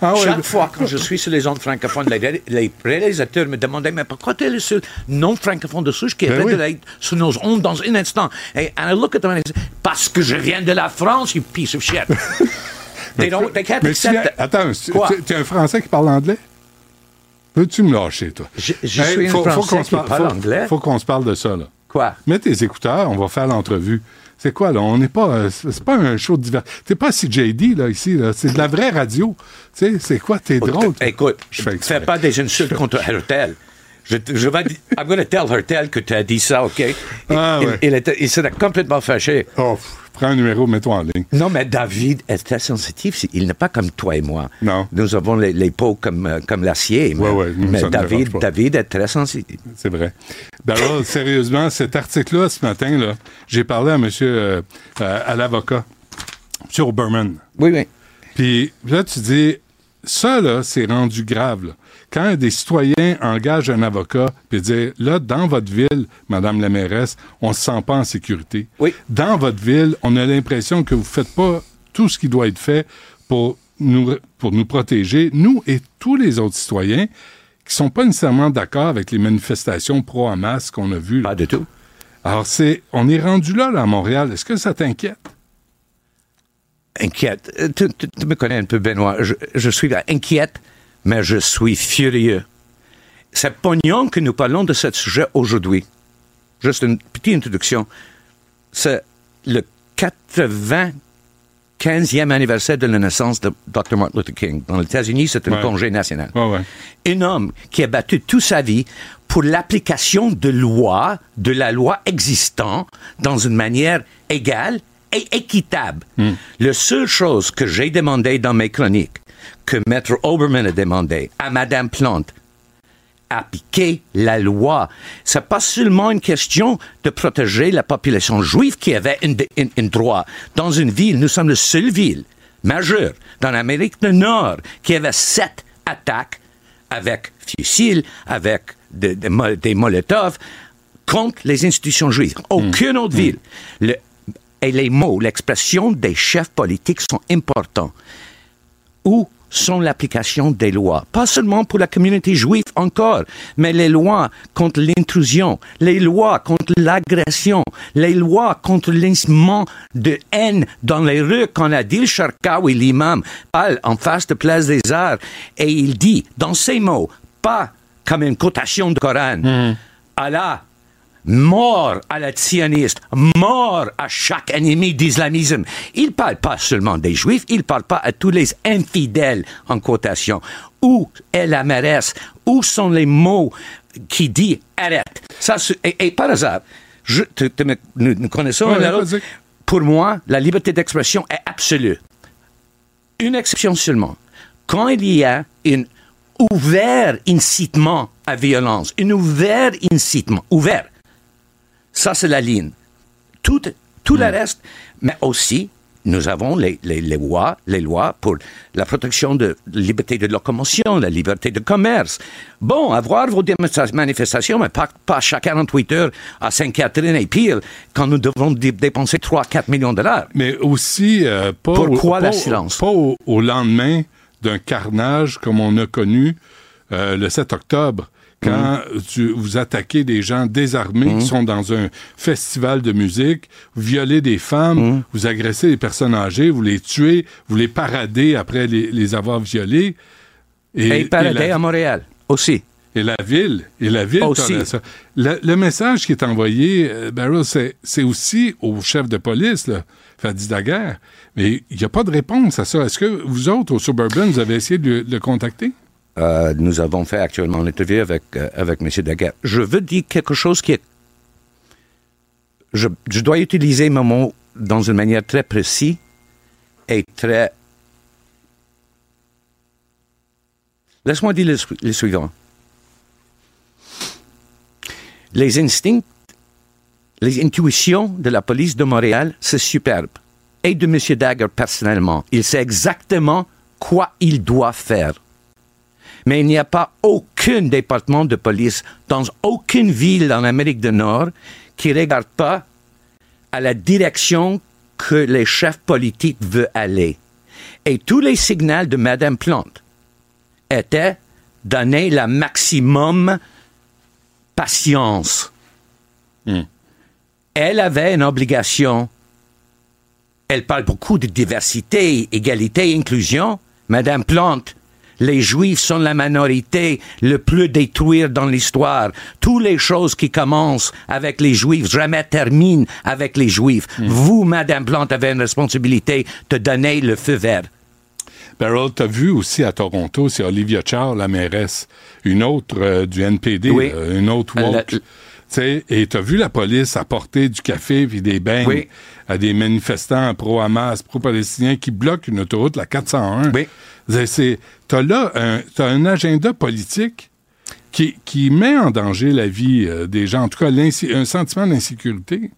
Ah ouais, Chaque fois quand je suis sur les ondes francophones, les, ré- les réalisateurs me demandaient Mais pourquoi tu es le seul non francophone de souche qui est Ben oui. de la sur nos ondes dans un instant? Et and I look at them and I say, Parce que je viens de la France, you piece of shit. they, don't, they can't Mais accept attends, tu es un Français qui parle anglais? Peux-tu me lâcher, toi? Je- je suis un Français qu'on qui parle- parle faut- anglais. Faut qu'on se parle de ça, là. Quoi? Mets tes écouteurs, on va faire l'entrevue. C'est quoi, là? On n'est pas. euh, c'est pas un show de divers. T'es pas CJD, là, ici, là. C'est de la vraie radio. Tu sais, c'est quoi? T'es drôle. Écoute, Je fais pas des insultes contre Hertel. Je, je vais dire, I'm going to tell Hertel que tu as dit ça, OK? Ah, il, ouais. il, était- il serait complètement fâché. Oh, prends un numéro, mets-toi en ligne. Non, mais David est très sensitif. Il n'est pas comme toi et moi. Non. Nous avons les, les peaux comme, euh, comme l'acier. mais, ouais, nous, mais dérange David. David est très sensitif. C'est vrai. Barrel, sérieusement, cet article-là, ce matin, là, j'ai parlé à monsieur, euh, euh, à l'avocat, monsieur Oberman. Oui, oui. Puis là, tu dis, ça, là, c'est rendu grave. là. Quand des citoyens engagent un avocat, puis dire, là, dans votre ville, Madame la mairesse, on se sent pas en sécurité. Oui. Dans votre ville, on a l'impression que vous faites pas tout ce qui doit être fait pour nous, pour nous protéger, nous et tous les autres citoyens qui sont pas nécessairement d'accord avec les manifestations pro-Hamas qu'on a vues. là. Pas du tout. Alors, c'est, on est rendu là, là, à Montréal. Est-ce que ça t'inquiète? Inquiète. Euh, Tu, tu- tu me connais un peu, Benoît. Je, je suis inquiète, mais je suis furieux. C'est poignant que nous parlons de ce sujet aujourd'hui. Juste une petite introduction. C'est le 95e anniversaire de la naissance de Dr. Martin Luther King. Dans les États-Unis, c'est un Ouais. congé national. Ouais, ouais. Un homme qui a battu toute sa vie pour l'application de lois, de la loi existante, dans une manière égale et équitable. La seule chose que j'ai demandé dans mes chroniques, que Maître Oberman a demandé à Madame Plante, appliquer la loi. C'est pas seulement une question de protéger la population juive qui avait un, droit. Dans une ville, nous sommes la seule ville majeure dans l'Amérique du Nord qui avait sept attaques avec fusils, avec de- de mo- des molotovs contre les institutions juives. Aucune autre ville. Le- et les mots, l'expression des chefs politiques sont importants. Où sont l'application des lois. Pas seulement pour la communauté juive encore, mais les lois contre l'intrusion, les lois contre l'agression, les lois contre l'instant de haine dans les rues quand Adil Sharkawi, l'imam, parle en face de Place des Arts et il dit, dans ces mots, pas comme une cotation de Coran, Allah mort à la sioniste, mort à chaque ennemi d'islamisme. Il parle pas seulement des juifs, il parle pas à tous les infidèles en quotation. Où est la mairesse? Où sont les mots qui dit arrête? Ça, et, et par hasard, je, te- te- nous, nous connaissons Ouais. Pour moi, la liberté d'expression est absolue. Une exception seulement. Quand il y a un ouvert incitement à violence, un ouvert incitement, ouvert, ça, c'est la ligne. Tout, tout le reste, mais aussi, nous avons les, les, les lois, les lois pour la protection de la liberté de locomotion, la liberté de commerce. Bon, avoir vos manifestations, mais pas, pas chaque 48 heures à Sainte-Catherine et pire, quand nous devons dé- dépenser 3-4 millions de dollars. Mais aussi, euh, pas, Pourquoi au, la pas? Pas au, au lendemain d'un carnage comme on a connu euh, le 7 octobre, quand tu, vous attaquez des gens désarmés qui sont dans un festival de musique, vous violez des femmes, Mhm. vous agressez des personnes âgées, vous les tuez, vous les paradez après les, les avoir violés. Et, la- à Montréal aussi. et la ville, et la ville Aussi. ça. Le, le message qui est envoyé, euh, Barrow, c'est, c'est aussi au chef de police, là, Fadi Daguerre. Mais il n'y a pas de réponse à ça. Est-ce que vous autres, au Suburban, vous avez essayé de le, de le contacter? Euh, nous avons fait actuellement une interview avec, euh, avec M. Daguerre. Je veux dire quelque chose qui est... Je, dois utiliser mon mot dans une manière très précise et très... Laisse-moi dire le, le suivant. Les instincts, les intuitions de la police de Montréal, c'est superbe. Et de M. Daguerre personnellement. Il sait exactement quoi il doit faire mais il n'y a pas aucun département de police dans aucune ville en Amérique du Nord qui ne regarde pas à la direction que les chefs politiques veulent aller. Et tous les signaux de Mme Plante étaient donner la maximum patience. Elle avait une obligation. Elle parle beaucoup de diversité, égalité, inclusion. Madame Plante, les Juifs sont la minorité le plus détruire dans l'histoire. Toutes les choses qui commencent avec les Juifs jamais terminent avec les Juifs. Vous, Madame Plante, avez une responsabilité de donner le feu vert. Barrel, t'as vu aussi à Toronto, c'est Olivia Chow, la mairesse, une autre euh, du NPD, Oui. euh, une autre Elle- woke. Tu sais, et t'as vu la police apporter du café puis des beignes Oui. à des manifestants pro-Hamas, pro-palestiniens qui bloquent une autoroute, la 401. Oui. C'est- c'est- T'as là un, un agenda politique qui, qui met en danger la vie euh, des gens, en tout cas un sentiment d'insécurité.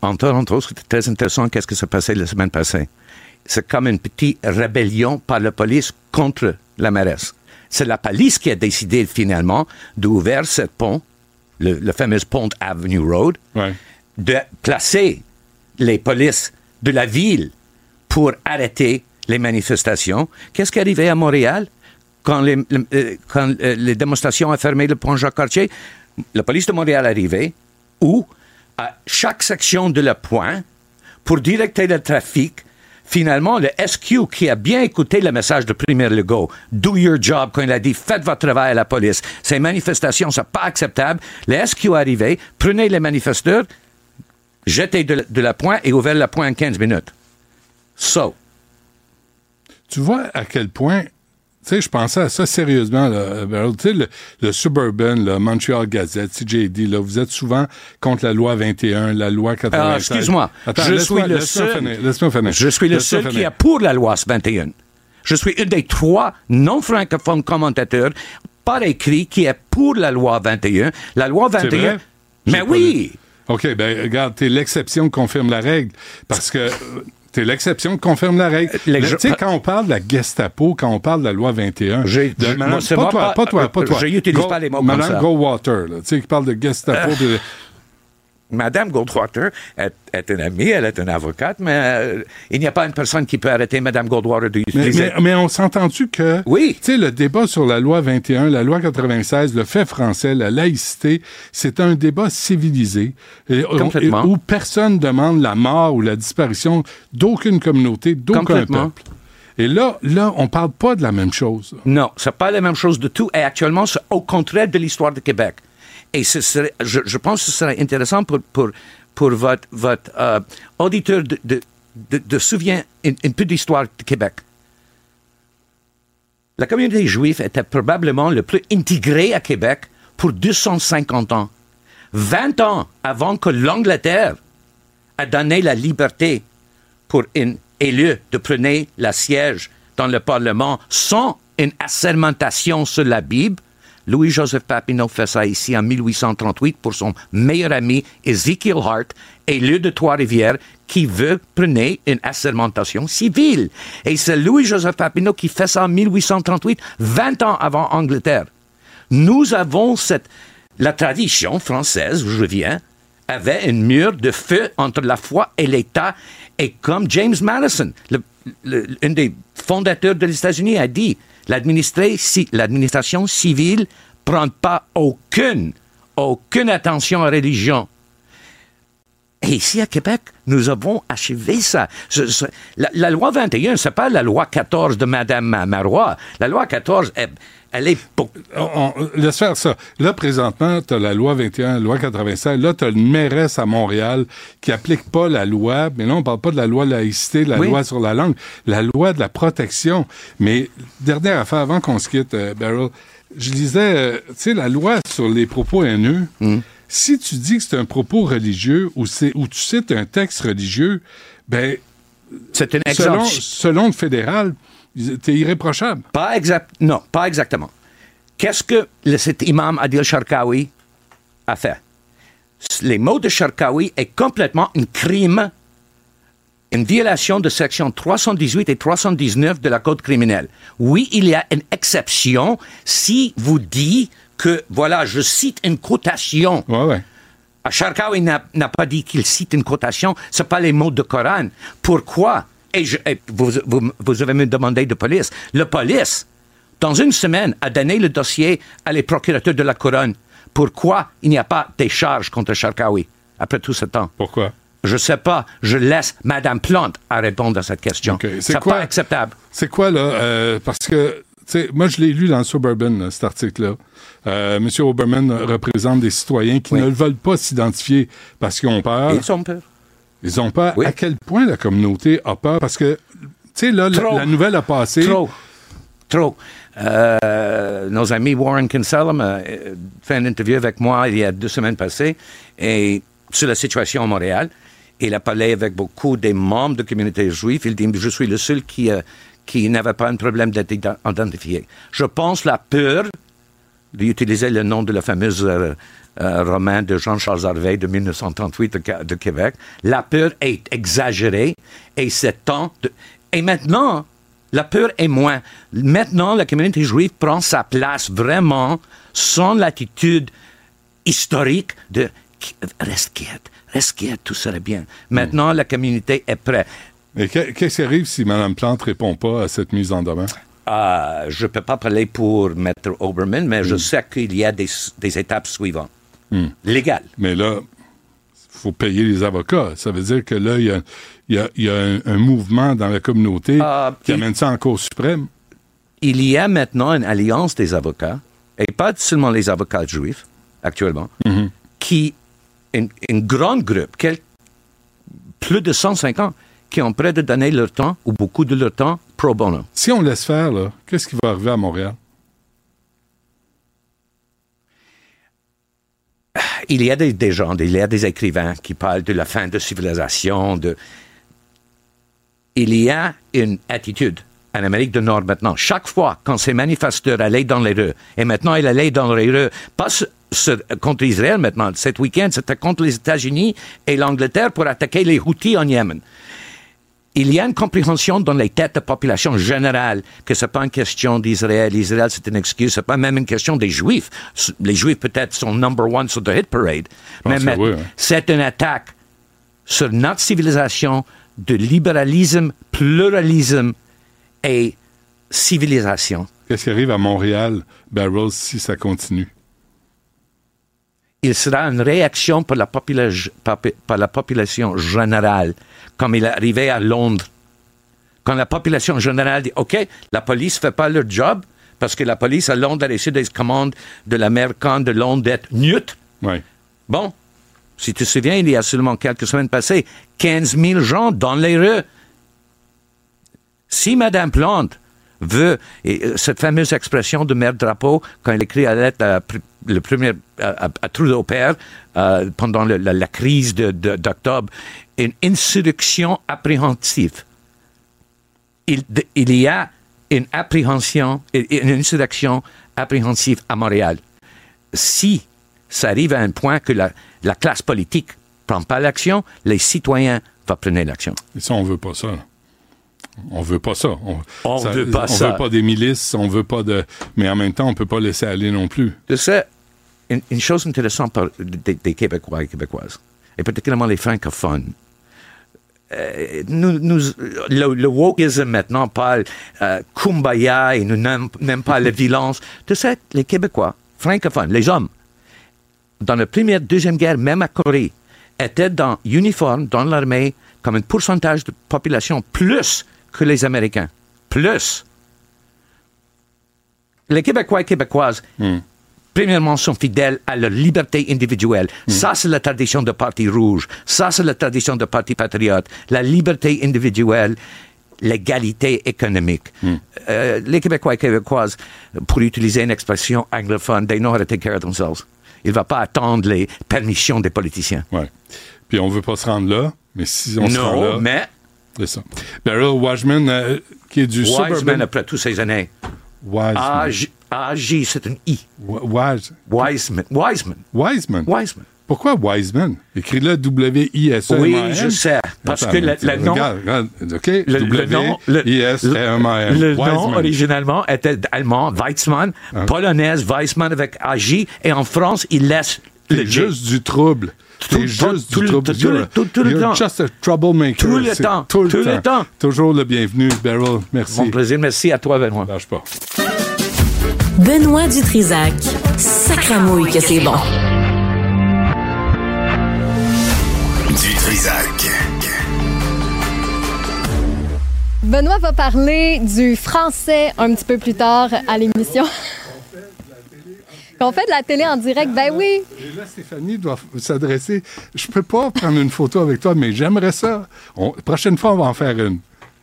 En Toronto, c'était très intéressant qu'est-ce qui s'est passé la semaine passée? C'est comme une petite rébellion par la police contre la mairesse. C'est la police qui a décidé finalement d'ouvrir ce pont, le, le fameux pont Avenue Road, Ouais. de placer les polices de la ville pour arrêter les manifestations. Qu'est-ce qui arrivé à Montréal quand les, le- euh, quand, euh, les démonstrations ont fermé le pont Jacques-Cartier? La police de Montréal arrivée où, à chaque section de le point, pour directer le trafic, finalement, le SQ qui a bien écouté le message de Premier Legault, do your job, quand il a dit faites votre travail à la police. Ces manifestations sont pas acceptables. Le SQ arrivé, prenez les manifesteurs, jetez de, la- de la pointe et ouvrez la pointe en 15 minutes. So, Tu vois à quel point, tu sais, je pensais à ça sérieusement, là, Beryl. Tu sais, le, le Suburban, le Montreal Gazette, CJD, là, vous êtes souvent contre la loi 21, la loi 96. Ah, excuse-moi. Attends, je laisse-moi- suis le laisse-moi seul. finir. Je suis le seul qui est pour la loi 21. Je suis un des trois non-francophones commentateurs par écrit qui est pour la loi 21. La loi C'est 21. vrai? J'ai Mais oui! OK, ben regarde, t'es l'exception qui confirme la règle. Parce que t'es l'exception qui confirme la règle. Gens- Tu sais, quand on parle de la Gestapo, quand on parle de la loi 21, J'ai- de madame- moi, c'est pas, moi toi, pas- pas toi, pas toi. je n'utilise pas les mots comme Madame ça. Euh. Goldwater, tu sais, qui parle de Gestapo. de- Madame Goldwater est, est une amie, elle est une avocate, mais euh, il n'y a pas une personne qui peut arrêter Madame Goldwater Mais, d'utiliser. mais, mais on s'entend-tu que, Oui. tu sais, le débat sur la loi 21, la loi 96, le fait français, la laïcité, c'est un débat civilisé et- Complètement. et- où personne demande la mort ou la disparition d'aucune communauté, d'aucun peuple. Et là, là, on parle pas de la même chose. Non, c'est pas la même chose du tout. Et actuellement, c'est au contraire de l'histoire de Québec. Et ce serait, je, pense que ce serait intéressant pour, votre, euh, auditeur de, souvenir un, un peu d'histoire de Québec. La communauté juive était probablement le plus intégrée à Québec pour 250 ans. 20 ans avant que l'Angleterre a donné la liberté pour un élu de prendre la siège dans le Parlement sans une assermentation sur la Bible. Louis-Joseph Papineau fait ça ici en 1838 pour son meilleur ami Ezekiel Hart, élu de Trois-Rivières, qui veut prendre une assermentation civile. Et c'est Louis-Joseph Papineau qui fait ça en 1838, 20 ans avant Angleterre. Nous avons cette, la tradition française, je viens, avait un mur de feu entre la foi et l'État. Et comme James Madison, le- le- des fondateurs des États-Unis, a dit, l'administration civile prend pas aucune, aucune attention à la religion. Et ici à Québec, nous avons achevé ça. Ce- ce- la, loi 21, c'est pas la loi 14 de Madame Marois. La loi 14, elle, elle est pour- On- on- laisse faire ça. Là, présentement, tu as la loi 21, la loi 96. Là, tu as une mairesse à Montréal qui applique pas la loi. Mais là, on parle pas de la loi laïcité, de la Oui. loi sur la langue, la loi de la protection. Mais, dernière affaire, avant qu'on se quitte, euh, Beryl, je lisais, euh, tu sais, la loi sur les propos haineux. Si tu dis que c'est un propos religieux ou, c'est, ou tu cites un texte religieux, ben, c'est un selon, selon le fédéral, t'es irréprochable. Pas exact, non, pas exactement. Qu'est-ce que le, cet imam Adil Sharkawi a fait? Les mots de Sharkawi est complètement un crime, une violation de section 318 et 319 de la Code criminelle. Oui, il y a une exception si vous dites que, voilà, je cite une quotation. Ouais, ouais. Sharkawi n'a pas dit qu'il cite une quotation, c'est pas les mots de Coran. Pourquoi? Et, je- et vous, vous, vous avez me demandé de police. Le police, dans une semaine, a donné le dossier à les procurateurs de la couronne. Pourquoi il n'y a pas des charges contre Sharkawi après tout ce temps? Pourquoi? Je sais pas. Je laisse Madame Plante à répondre à cette question. Ok. C'est pas acceptable. C'est quoi, là? euh, parce que, tu sais, moi, je l'ai lu dans Suburban, là, cet article-là. Euh, M. Oberman représente des citoyens qui Oui. ne veulent pas s'identifier parce qu'ils ont peur. Ils ont peur. Ils ont peur. Oui. À quel point la communauté a peur? Parce que, tu sais, là, la, nouvelle a passé. Trop. Trop. Euh, nos amis Warren Kinsella a fait une interview avec moi il y a deux semaines passées et sur la situation à Montréal. Il a parlé avec beaucoup des membres de communauté juive. Il dit Je suis le seul qui, euh, qui n'avait pas un problème d'être ident- identifié. Je pense la peur d'utiliser le nom de la fameuse euh, euh, roman de Jean-Charles Harvey de 1938 de, Québec. La peur est exagérée et c'est temps de... Et maintenant, la peur est moins. Maintenant, la communauté juive prend sa place vraiment sans l'attitude historique de reste quiète, reste quiète, tout sera bien. Maintenant, la communauté est prête. Mais que- qu'est-ce qui arrive si Mme Plante répond pas à cette mise en demeure? Euh, je ne peux pas parler pour Maître Oberman, mais Hmm. je sais qu'il y a des, des étapes suivantes. Légales. Mais là, faut payer les avocats. Ça veut dire que là, il y a, il y a- il y a un, un mouvement dans la communauté Ah, qui il- amène ça en Cour suprême. Il y a maintenant une alliance des avocats, et pas seulement les avocats juifs, actuellement, Mhm. qui, un, un grand groupe, quel- plus de 150, qui ont prêt de donner leur temps, ou beaucoup de leur temps, pro bono. Si on laisse faire, qu'est-ce qui va arriver à Montréal? Il y a des, gens, il y a des écrivains qui parlent de la fin de civilisation, de... Il y a une attitude en Amérique du Nord maintenant. Chaque fois quand ces manifesteurs allaient dans les rues, et maintenant ils allaient dans les rues, pas contre Israël maintenant, cet week-end c'était contre les États-Unis et l'Angleterre pour attaquer les Houthis en Yémen. Il y a une compréhension dans les têtes de population générale que c'est pas une question d'Israël. Israël, c'est une excuse. C'est pas même une question des Juifs. Les Juifs, peut-être, sont number one sur the hit parade. Mais, mais oui, hein. c'est une attaque sur notre civilisation de libéralisme, pluralisme et civilisation. Qu'est-ce qui arrive à Montréal, Barrels, si ça continue? il sera une réaction la, popula- par la population générale, comme il arrivé à Londres. Quand la population générale dit, OK, la police fait pas leur job, parce que la police à Londres a reçu des commandes de l'Américain de Londres d'être neutre. Bon, si tu te souviens, il y a seulement quelques semaines passées, 15 000 gens dans les rues. Si Mme Plante veut, et euh, cette fameuse expression de maire Drapeau, quand il écrit à lettre à le premier à, Trudeau père euh, pendant la, crise de- de- d'octobre, une insurrection appréhensive. Il, de- il y a une appréhension, une insurrection appréhensive à Montréal. Si ça arrive à un point que la, la classe politique prend pas l'action, les citoyens vont prendre l'action. Et ça, on veut pas ça. On veut pas ça. On, On ça- veut pas on ça. veut pas des milices, on veut pas de. Mais en même temps, on peut pas laisser aller non plus. Tu sais, une, une chose intéressante par- des, des Québécois et Québécoises, et particulièrement les francophones, euh, nous, nous, le, le wokeism maintenant parle euh, kumbaya et nous n'aimons n'aimons pas la violence. Tu sais, les Québécois, francophones, les hommes, dans la première, deuxième guerre, même à Corée, étaient dans uniforme, dans l'armée, comme un pourcentage de population plus que les Américains. Plus. Les Québécois et Québécoises, premièrement, sont fidèles à leur liberté individuelle. Ça, c'est la tradition de Parti rouge. Ça, c'est la tradition de Parti patriote. La liberté individuelle, l'égalité économique. Euh, les Québécois et Québécoises, pour utiliser une expression anglophone, they know how to take care of themselves. Il ne va pas attendre les permissions des politiciens. Ouais. Puis on veut pas se rendre là, mais si on se rend là. Non, mais C'est ça. Beryl Washman, euh, qui est du Wiseman, suburban. après toutes ces années, Wiseman. AJ, c'est un I. Wise- Wiseman. Wiseman. Wiseman. Wiseman. Pourquoi Wiseman? Écris-le W-I-S-E-M-A-N. Oui, je sais. Parce Attends, que le, nom, regarde, regarde, OK? le, le nom, le, W-I-S-M-A-N. le nom Wiseman. originalement était allemand, Weizmann, polonaise, Weizmann avec AJ, et en France, il laisse le juste du trouble. Tout T'es le temps, juste tout du le- trouble. tout le- You're- tout- tout le you're temps. just a troublemaker. Tout le temps, Tout le tout le temps. temps. Toujours le bienvenu, Beryl. Merci. Mon plaisir, merci à toi, Benoît. Lâche pas. Benoît Dutrisac. Sacramouille que c'est bon. Du Trisac. Benoît va parler du français un petit peu plus tard à l'émission. Qu'on fait de la télé en direct, ben oui. Et là, Stéphanie doit s'adresser. Je peux pas prendre une photo avec toi, mais j'aimerais ça. On- prochaine fois, on va en faire une.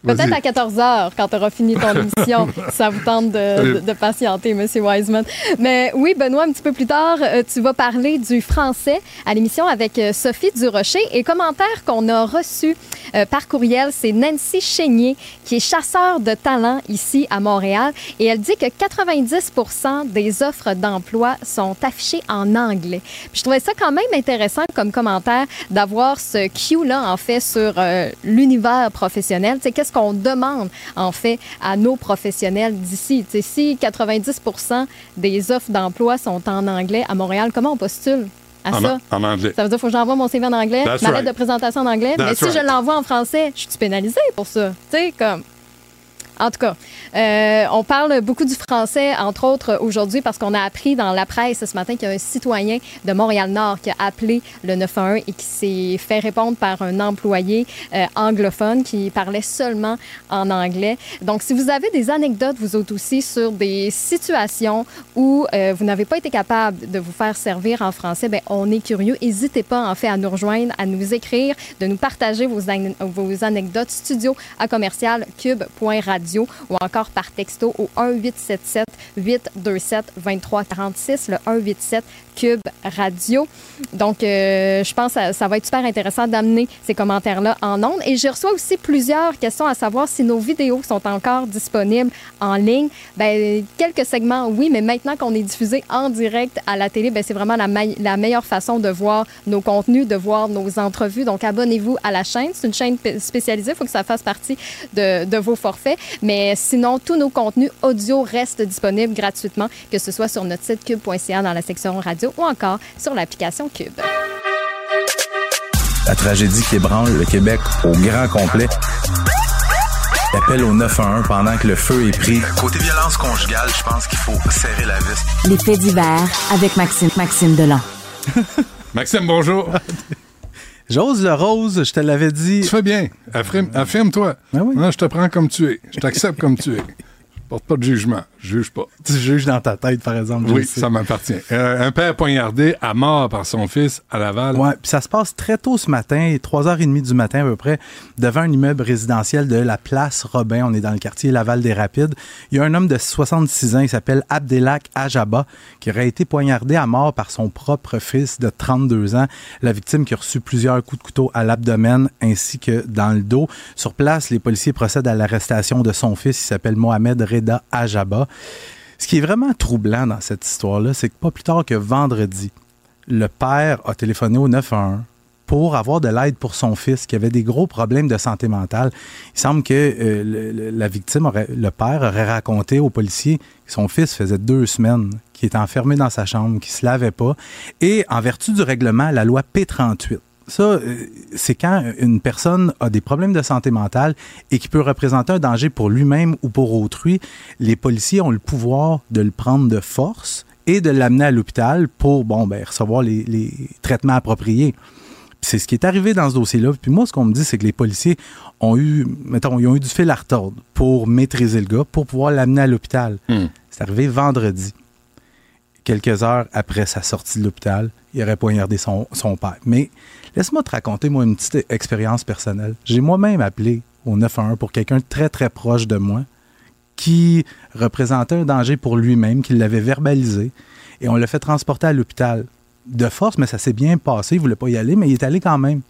Peut-être à 14 h quand tu auras fini ton émission, si ça vous tente de, de- de patienter, M. Wiseman. Mais oui, Benoît, un petit peu plus tard, euh, tu vas parler du français à l'émission avec euh, Sophie Durocher. Et commentaire qu'on a reçu euh, par courriel, c'est Nancy Chénier, qui est chasseur de talent ici à Montréal. Et elle dit que 90 des offres d'emploi sont affichées en anglais. Puis je trouvais ça quand même intéressant comme commentaire d'avoir ce cue-là, en fait, sur euh, l'univers professionnel. Tu sais, qu'est-ce qu'on demande, en fait, à nos professionnels d'ici? Si 90% des offres d'emploi sont en anglais à Montréal, comment on postule à En, ça? en anglais. Ça veut dire qu'il faut que j'envoie mon CV en anglais, That's ma lettre right. de présentation en anglais. mais si je l'envoie en français, je suis pénalisée pour ça. Tu sais, comme. En tout cas, euh, on parle beaucoup du français, entre autres, aujourd'hui, parce qu'on a appris dans la presse ce matin qu'il y a un citoyen de Montréal-Nord qui a appelé le 911 et qui s'est fait répondre par un employé euh, anglophone qui parlait seulement en anglais. Donc, si vous avez des anecdotes, vous autres aussi, sur des situations où euh, vous n'avez pas été capable de vous faire servir en français, ben, on est curieux. N'hésitez pas, en fait, à nous rejoindre, à nous écrire, de nous partager vos anecdotes studio à commercial cube.radio. Ou encore par texto au 1877 827 2346, le 187 Cube Radio. Donc, euh, je pense que ça va être super intéressant d'amener ces commentaires-là en ondes. Et je reçois aussi plusieurs questions à savoir si nos vidéos sont encore disponibles en ligne. Ben, quelques segments, oui, mais maintenant qu'on est diffusé en direct à la télé, ben, c'est vraiment la, meilleure façon de voir nos contenus, de voir nos entrevues. Donc, abonnez-vous à la chaîne. C'est une chaîne spécialisée. Il faut que ça fasse partie de vos forfaits. Mais sinon, tous nos contenus audio restent disponibles gratuitement, que ce soit sur notre site cube.ca dans la section radio ou encore sur l'application Cube. La tragédie qui ébranle le Québec au grand complet. L'appel au 911 pendant que le feu est pris. Côté violence conjugale, je pense qu'il faut serrer la vis. Les faits divers avec Maxime, Maxime Delan. Maxime, bonjour. J'ose le rose, je te l'avais dit. Tu fais bien. Affirme-toi. Ben oui. je te prends comme tu es. Je t'accepte comme tu es. Je porte pas de jugement. Juge pas. Tu juges dans ta tête, par exemple. Oui, ça m'appartient. Euh, un père poignardé à mort par son fils à Laval. Ouais, puis ça se passe très tôt ce matin, 3h30 du matin à peu près, devant un immeuble résidentiel de la place Robin. On est dans le quartier Laval des Rapides. Il y a un homme de 66 ans, il s'appelle Abdelak Ajaba, qui aurait été poignardé à mort par son propre fils de 32 ans. La victime qui a reçu plusieurs coups de couteau à l'abdomen ainsi que dans le dos. Sur place, les policiers procèdent à l'arrestation de son fils. Il s'appelle Mohamed Reda Ajaba. Ce qui est vraiment troublant dans cette histoire-là, c'est que pas plus tard que vendredi, le père a téléphoné au 911 pour avoir de l'aide pour son fils qui avait des gros problèmes de santé mentale. Il semble que euh, la victime, aurait, le père, aurait raconté aux policiers que son fils faisait deux semaines qu'il était enfermé dans sa chambre, qu'il se lavait pas. Et en vertu du règlement, la loi P38, ça, euh, c'est quand une personne a des problèmes de santé mentale et qui peut représenter un danger pour lui-même ou pour autrui, les policiers ont le pouvoir de le prendre de force et de l'amener à l'hôpital pour bon, ben, recevoir les, les traitements appropriés. C'est ce qui est arrivé dans ce dossier-là. Puis moi, ce qu'on me dit, c'est que les policiers ont eu, mettons, ils ont eu du fil à retordre pour maîtriser le gars, pour pouvoir l'amener à l'hôpital. Hmm. C'est arrivé vendredi. Quelques heures après sa sortie de l'hôpital, il aurait poignardé son, son père. Mais laisse-moi te raconter, moi, une petite expérience personnelle. J'ai moi-même appelé au 911 pour quelqu'un très, très proche de moi qui représentait un danger pour lui-même, qui l'avait verbalisé, et on l'a fait transporter à l'hôpital de force, mais ça s'est bien passé. Il voulait pas y aller, mais il est allé quand même.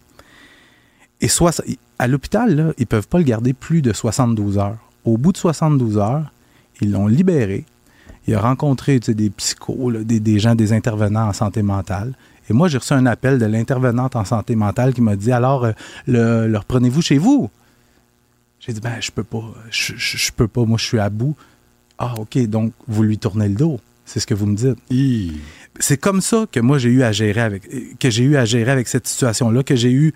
Et soit, à l'hôpital, ils peuvent pas le garder plus de 72 heures. Au bout de 72 heures, ils l'ont libéré. Il a rencontré des psychos, là, des, des, gens, des intervenants en santé mentale. Et moi, j'ai reçu un appel de l'intervenante en santé mentale qui m'a dit Alors, euh, le, le reprenez-vous chez vous? J'ai dit Ben, je peux pas. Je, je, je, peux pas. Moi, je suis à bout. Ah, OK. Donc, vous lui tournez le dos. C'est ce que vous me dites. Hi. C'est comme ça que moi, j'ai eu à gérer avec, que j'ai eu à gérer avec cette situation-là, que j'ai eu.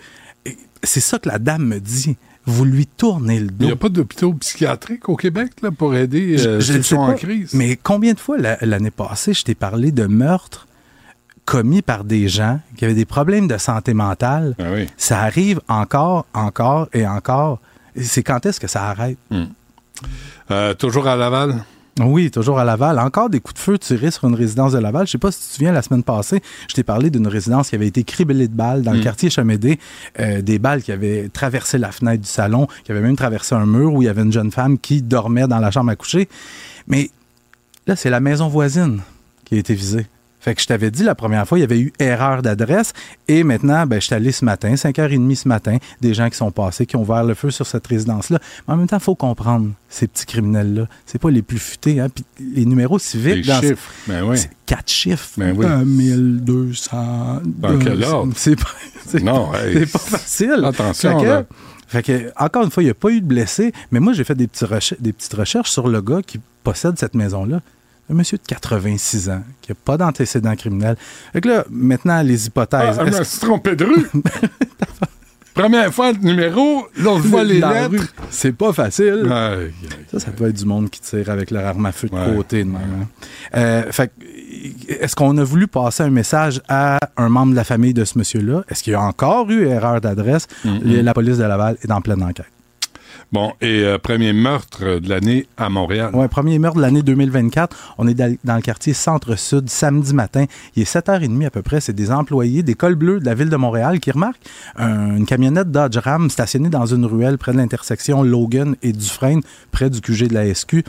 C'est ça que la dame me dit vous lui tournez le dos. Il n'y a pas d'hôpitaux psychiatriques au Québec là, pour aider euh, je, ceux qui sont en crise? Mais combien de fois l'année passée, je t'ai parlé de meurtres commis par des gens qui avaient des problèmes de santé mentale? Ah oui. Ça arrive encore, encore et encore. C'est quand est-ce que ça arrête? Hmm. Euh, toujours à Laval? Oui, toujours à Laval. Encore des coups de feu tirés sur une résidence de Laval. Je sais pas si tu te souviens, la semaine passée, je t'ai parlé d'une résidence qui avait été criblée de balles dans mmh. le quartier Chamédé. Euh, des balles qui avaient traversé la fenêtre du salon, qui avaient même traversé un mur où il y avait une jeune femme qui dormait dans la chambre à coucher. Mais là, c'est la maison voisine qui a été visée. Fait que je t'avais dit la première fois, il y avait eu erreur d'adresse. Et maintenant, ben, je suis allé ce matin, 5h30 ce matin, des gens qui sont passés, qui ont ouvert le feu sur cette résidence-là. Mais en même temps, il faut comprendre, ces petits criminels-là, c'est pas les plus futés. Hein? Puis les numéros civiques... Les dans chiffres, ben oui. Quatre chiffres. Ben oui. 1200... Dans quel ordre? C'est pas, non, hey, c'est pas facile. Attention, fait que, là. Fait que, encore une fois, il n'y a pas eu de blessés, mais moi, j'ai fait des, petits des petites recherches sur le gars qui possède cette maison-là un monsieur de 86 ans qui n'a pas d'antécédent criminel. Fait que là, maintenant, les hypothèses. Ah, je me suis trompé de rue. Première fois le numéro, l'autre fois les lettres. C'est pas facile. Aïe, aïe, Ça, ça peut être du monde qui tire avec leur arme à feu de Ouais. côté. de même, hein. Euh, fait que, est-ce qu'on a voulu passer un message à un membre de la famille de ce monsieur-là? Est-ce qu'il y a encore eu erreur d'adresse? Mm-hmm. La police de Laval est en pleine enquête. Bon, et euh, premier meurtre de l'année à Montréal. Oui, premier meurtre de l'année 2024. On est dans, le quartier Centre-Sud, samedi matin. Il est 7h30 à peu près. C'est des employés des cols bleus de la ville de Montréal qui remarquent un- une camionnette Dodge Ram stationnée dans une ruelle près de l'intersection Logan et Dufresne, près du QG de la SQ.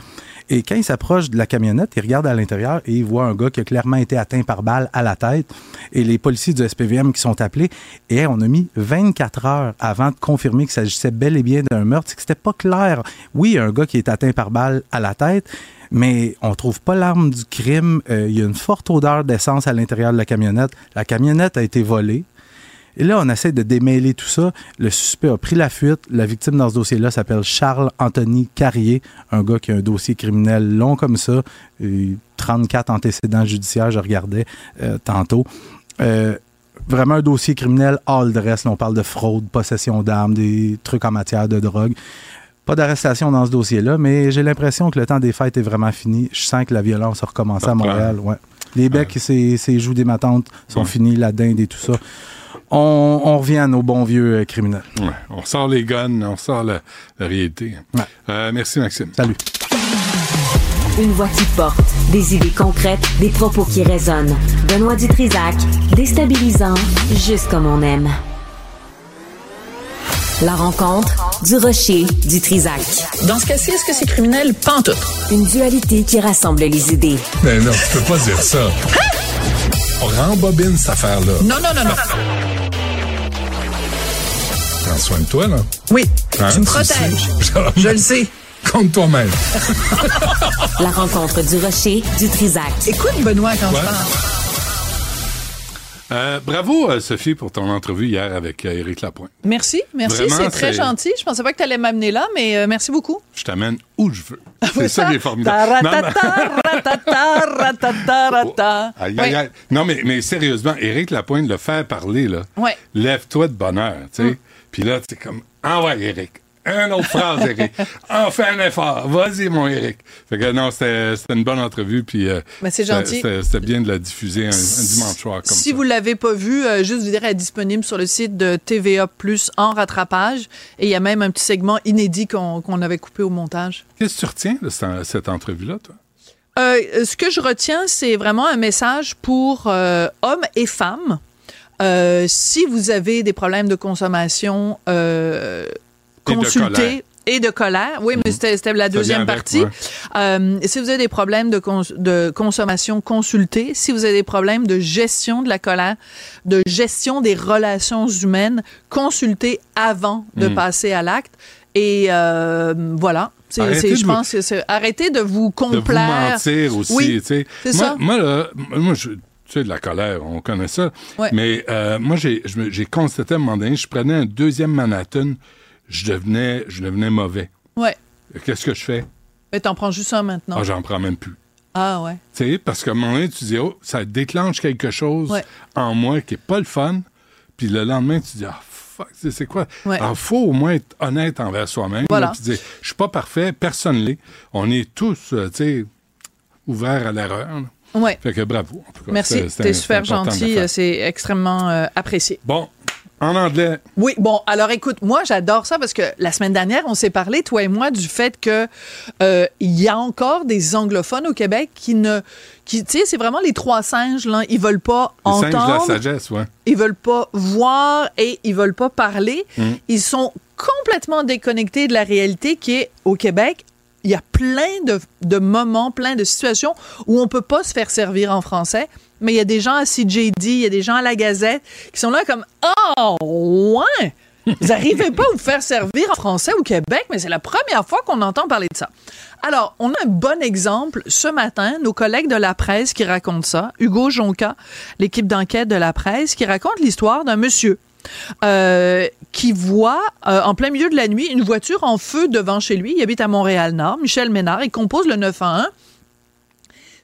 Et quand ils s'approchent de la camionnette, ils regardent à l'intérieur et ils voient un gars qui a clairement été atteint par balle à la tête. Et les policiers du SPVM qui sont appelés, et on a mis 24 heures avant de confirmer qu'il s'agissait bel et bien d'un meurtre. C'était pas clair. Oui, un gars qui est atteint par balle à la tête, mais on trouve pas l'arme du crime. Euh, il y a une forte odeur d'essence à l'intérieur de la camionnette. La camionnette a été volée. Et là, on essaie de démêler tout ça. Le suspect a pris la fuite. La victime dans ce dossier-là s'appelle Charles Anthony Carrier, un gars qui a un dossier criminel long comme ça, euh, 34 antécédents judiciaires, je regardais euh, tantôt. Euh, vraiment un dossier criminel all dress. Là, on parle de fraude, possession d'armes, des trucs en matière de drogue. Pas d'arrestation dans ce dossier-là, mais j'ai l'impression que le temps des fêtes est vraiment fini. Je sens que la violence a recommencé à Montréal. Ouais. Les becs et ses, ses joues des matantes sont finis, la dinde et tout ça. On, on revient à nos bons vieux euh, criminels. Ouais, on sort les guns, on sort la, la réalité. Euh, merci, Maxime. Salut. Une voix qui porte, des idées concrètes, des propos qui résonnent. Benoît Dutrisac, déstabilisant, juste comme on aime. La rencontre du rocher du Trisac. Dans ce cas-ci, est-ce que c'est criminel? Pas en tout. Une dualité qui rassemble les idées. Mais non, tu peux pas dire ça. On rembobine cette affaire-là. Non, non, non, non. Prends soin de toi, là. Oui, Hein, tu me protèges. Je le sais. Compte toi-même. La rencontre du rocher du Trisac. Écoute, Benoît, quand Ouais. je parle. Euh, bravo, euh, Sophie, pour ton entrevue hier avec euh, Éric Lapointe. Merci, merci, c'est très gentil. Je pensais pas que tu allais m'amener là, mais euh, merci beaucoup. Je t'amène où je veux. C'est ça qui est formidable. Non, mais- mais, sérieusement, Éric Lapointe, le faire parler, là, Ouais. lève-toi de bonheur, tu sais. Puis là, c'est comme, ah ouais, Éric. Un autre phrase, Éric. Ah, fais un effort. Vas-y, mon Éric. Fait que non, c'était une bonne entrevue, puis euh, Ben, c'est gentil. C'était bien de la diffuser un, un dimanche soir comme Si ça. vous l'avez pas vu, euh, juste vous dire, elle est disponible sur le site de TVA Plus en rattrapage. Et il y a même un petit segment inédit qu'on qu'on avait coupé au montage. Qu'est-ce que tu retiens de cette, cette entrevue-là, toi? Euh, ce que je retiens, c'est vraiment un message pour hommes et femmes. Euh, si vous avez des problèmes de consommation, euh, Colère. Et de colère, oui, mais c'était la deuxième avec, partie. ouais. Euh, si vous avez des problèmes de, cons- de consommation, consultez. Si vous avez des problèmes de gestion de la colère, de gestion des relations humaines, consultez avant de Mm. passer à l'acte. Et euh, voilà. Arrêtez Je vous- pense que c'est arrêtez de vous de vous complaire. mentir aussi, Oui, moi, ça. Moi, là, moi, je, tu sais, de la colère, on connaît ça. Ouais. Mais euh, moi, j'ai constaté à un moment donné, je prenais un deuxième Manhattan, je devenais, je devenais mauvais. Ouais. Qu'est-ce que je fais? Mais t'en prends juste un maintenant. Ah, j'en prends même plus. Ah ouais. Tu sais, parce qu'à un moment donné, tu dis, oh, ça déclenche quelque chose Ouais. en moi qui est pas le fun. Puis le lendemain, tu dis, ah, fuck, c'est quoi? Ouais. Alors, faut au moins être honnête envers soi-même. Voilà. là, puis dire, je suis pas parfait, personne l'est. On est tous, euh, tu sais, ouverts à l'erreur. Ouais. Fait que bravo. En tout cas, Merci. T'es super gentil. faire. C'est extrêmement euh, apprécié. Bon, en anglais. Oui, bon, alors écoute, moi j'adore ça parce que la semaine dernière, on s'est parlé, toi et moi, du fait que euh, il y a encore des anglophones au Québec qui ne. qui Tu sais, c'est vraiment les trois singes, là. Ils veulent pas Les singes de la entendre. sagesse, ouais. Ils veulent pas voir et ils veulent pas parler. Mm. Ils sont complètement déconnectés de la réalité qui est au Québec. Il y a plein de, de moments, plein de situations où on peut pas se faire servir en français. Mais il y a des gens à CJD, il y a des gens à la Gazette qui sont là comme Oh, ouais! Vous n'arrivez pas à vous faire servir en français au Québec, mais c'est la première fois qu'on entend parler de ça. Alors, on a un bon exemple ce matin, nos collègues de la presse qui racontent ça. Hugo Jonca, l'équipe d'enquête de la presse, qui raconte l'histoire d'un monsieur euh, qui voit euh, en plein milieu de la nuit une voiture en feu devant chez lui. Il habite à Montréal-Nord, Michel Ménard. Il compose le 911.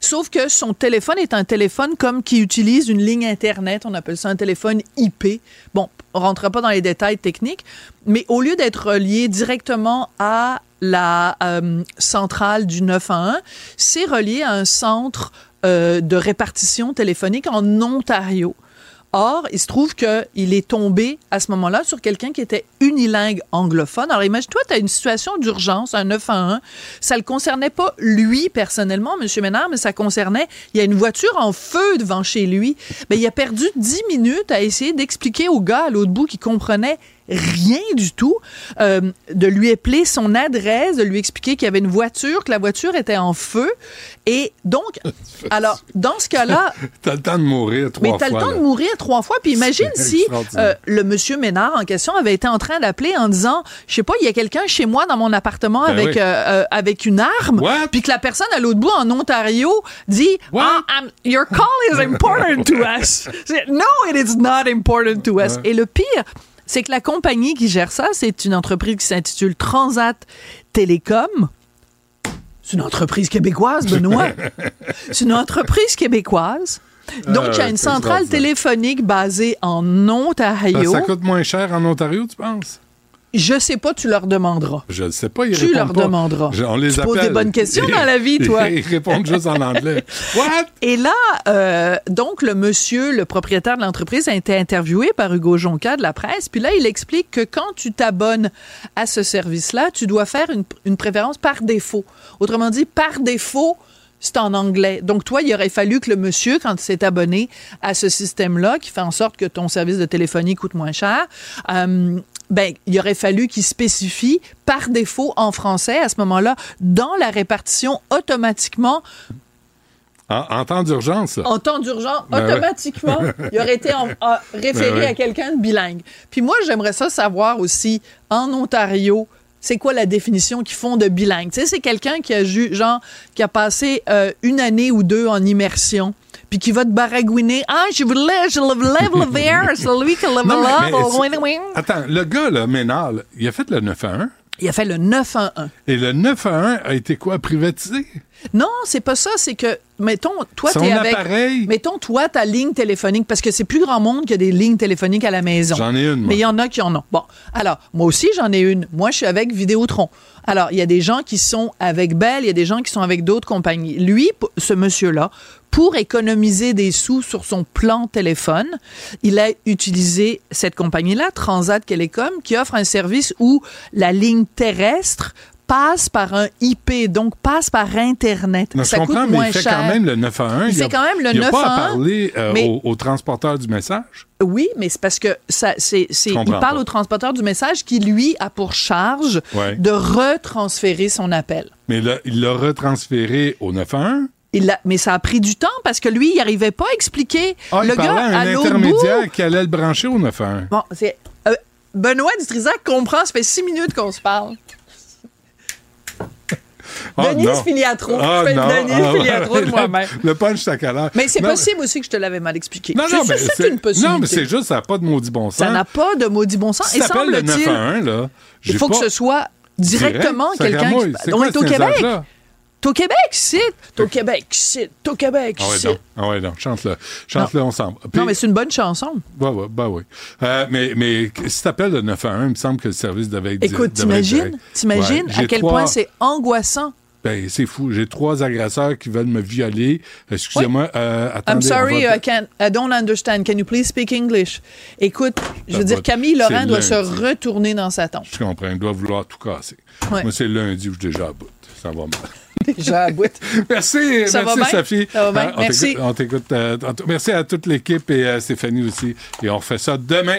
Sauf que son téléphone est un téléphone comme qui utilise une ligne Internet. On appelle ça un téléphone IP. Bon, on rentre pas dans les détails techniques, mais au lieu d'être relié directement à la euh, centrale du 911, c'est relié à un centre euh, de répartition téléphonique en Ontario. Or, il se trouve qu'il est tombé à ce moment-là sur quelqu'un qui était unilingue anglophone. Alors, imagine-toi, tu as une situation d'urgence, un 911. Ça le concernait pas lui personnellement, M. Ménard, mais ça concernait, il y a une voiture en feu devant chez lui. Ben, il a perdu 10 minutes à essayer d'expliquer au gars à l'autre bout qui comprenait rien du tout, euh, de lui appeler son adresse, de lui expliquer qu'il y avait une voiture, que la voiture était en feu. Et donc, alors, dans ce cas-là... t'as le temps de mourir trois mais fois. Mais t'as le temps là. de mourir trois fois. Puis imagine si euh, le monsieur Ménard en question avait été en train d'appeler en disant, je sais pas, il y a quelqu'un chez moi dans mon appartement Ben avec, oui. euh, avec une arme, puis que la personne à l'autre bout en Ontario dit, ah, your call is important to us. No, it is not important to us. Ouais. Et le pire, c'est que la compagnie qui gère ça, c'est une entreprise qui s'intitule Transat Télécom. C'est une entreprise québécoise, Benoît. c'est une entreprise québécoise. Donc, il y a Euh, une c'est centrale téléphonique basée en Ontario. Ça coûte moins cher en Ontario, tu penses? Je sais pas, tu leur demanderas. Je ne sais pas, ils Tu répondent leur pas. demanderas. Je- on les Tu poses appelle. des bonnes questions dans la vie, toi. Ils répondent juste en anglais. What? Et là, euh, donc, le monsieur, le propriétaire de l'entreprise, a été interviewé par Hugo Jonca de la presse. Puis là, il explique que quand tu t'abonnes à ce service-là, tu dois faire une, une préférence par défaut. Autrement dit, par défaut, c'est en anglais. Donc, toi, il aurait fallu que le monsieur, quand il s'est abonné à ce système-là, qui fait en sorte que ton service de téléphonie coûte moins cher, euh, ben, il aurait fallu qu'il spécifie par défaut en français à ce moment-là dans la répartition automatiquement En, en temps d'urgence, ça. en temps d'urgence, Ben ouais. automatiquement, il aurait été en- en- référé Ben ouais. à quelqu'un de bilingue. Puis moi, j'aimerais ça savoir aussi, en Ontario, c'est quoi la définition qu'ils font de bilingue? Tu sais, c'est quelqu'un qui a, genre, qui a passé euh, une année ou deux en immersion, puis qui va te baragouiner. Ah, je veux le, je le level there, celui qui oui, oui. Attends, le gars, là, Ménard, il a fait le 911. Il a fait le 911. Et le 911 a été quoi? Privatisé? Non, c'est pas ça. C'est que, mettons, toi, Son t'es avec. appareil. Mettons, toi, ta ligne téléphonique, parce que c'est plus grand monde qui a des lignes téléphoniques à la maison. J'en ai une, moi. Mais il y en a qui en ont. Bon, alors, moi aussi, j'en ai une. Moi, je suis avec Vidéotron. Alors, il y a des gens qui sont avec Bell, il y a des gens qui sont avec d'autres compagnies. Lui, ce monsieur-là, pour économiser des sous sur son plan téléphone, il a utilisé cette compagnie-là, Transat Telecom, qui offre un service où la ligne terrestre passe par un IP, donc passe par Internet. Non, je Ça coûte comprends, mais moins il fait cher. quand même le 911. Il fait a- quand même le Il n'a pas à 911, parler euh, mais- au, au transporteur du message. Oui, mais c'est parce que ça, c'est, Je il parle pas. au transporteur du message qui, lui, a pour charge Ouais. de retransférer son appel. Mais là, il l'a retransféré au 911. Il mais ça a pris du temps parce que lui, il n'arrivait pas à expliquer. Ah, il le gars, parlait à un à intermédiaire bout- qui allait le brancher au 911. Bon, c'est. euh, Benoît Dutrisac comprend, ça fait six minutes qu'on se parle. Ah, Denise non. Filiatro. Ah, je fais non. Denise Ah. Filiatro de moi-même. Le punch, heure? Mais c'est possible aussi que je te l'avais mal expliqué. Non, non, mais c'est une possibilité. Non, mais c'est juste, ça n'a pas de maudit bon sens. Ça n'a pas de maudit bon sens. Si Et semble-t-il, 911, là, il faut pas- que ce soit directement Direct, ça quelqu'un qui. On est au Québec. T'es au Québec, c'est. T'es au Québec, c'est. T'es au Québec, Ah ouais, c'est. donc. Ah ouais, donc. Chante-le. Chante-le. Puis- Non, mais c'est une bonne chanson. Ouais, ouais, bah oui. Euh, mais, mais si t'appelles le 911, il me semble que le service devait être Écoute, t'imagines? T'imagines Ouais, à quel trois- point c'est angoissant? Ben, c'est fou. J'ai trois agresseurs qui veulent me violer. Excusez-moi. euh, attendez, I'm sorry, va- I, can't, I don't understand. Can you please speak English? Écoute, je veux dire. Camille Laurent doit se retourner dans sa tombe. Je comprends. Il doit vouloir tout casser. Ouais. Moi, c'est lundi où je suis déjà à bout. Ça va mal. Déjà à bout. Merci, Ça va merci bien? Sophie. Ça va bien? Hein, on Merci. t'écoute- On t'écoute. euh, merci à toute l'équipe et à Stéphanie aussi. Et on refait ça demain.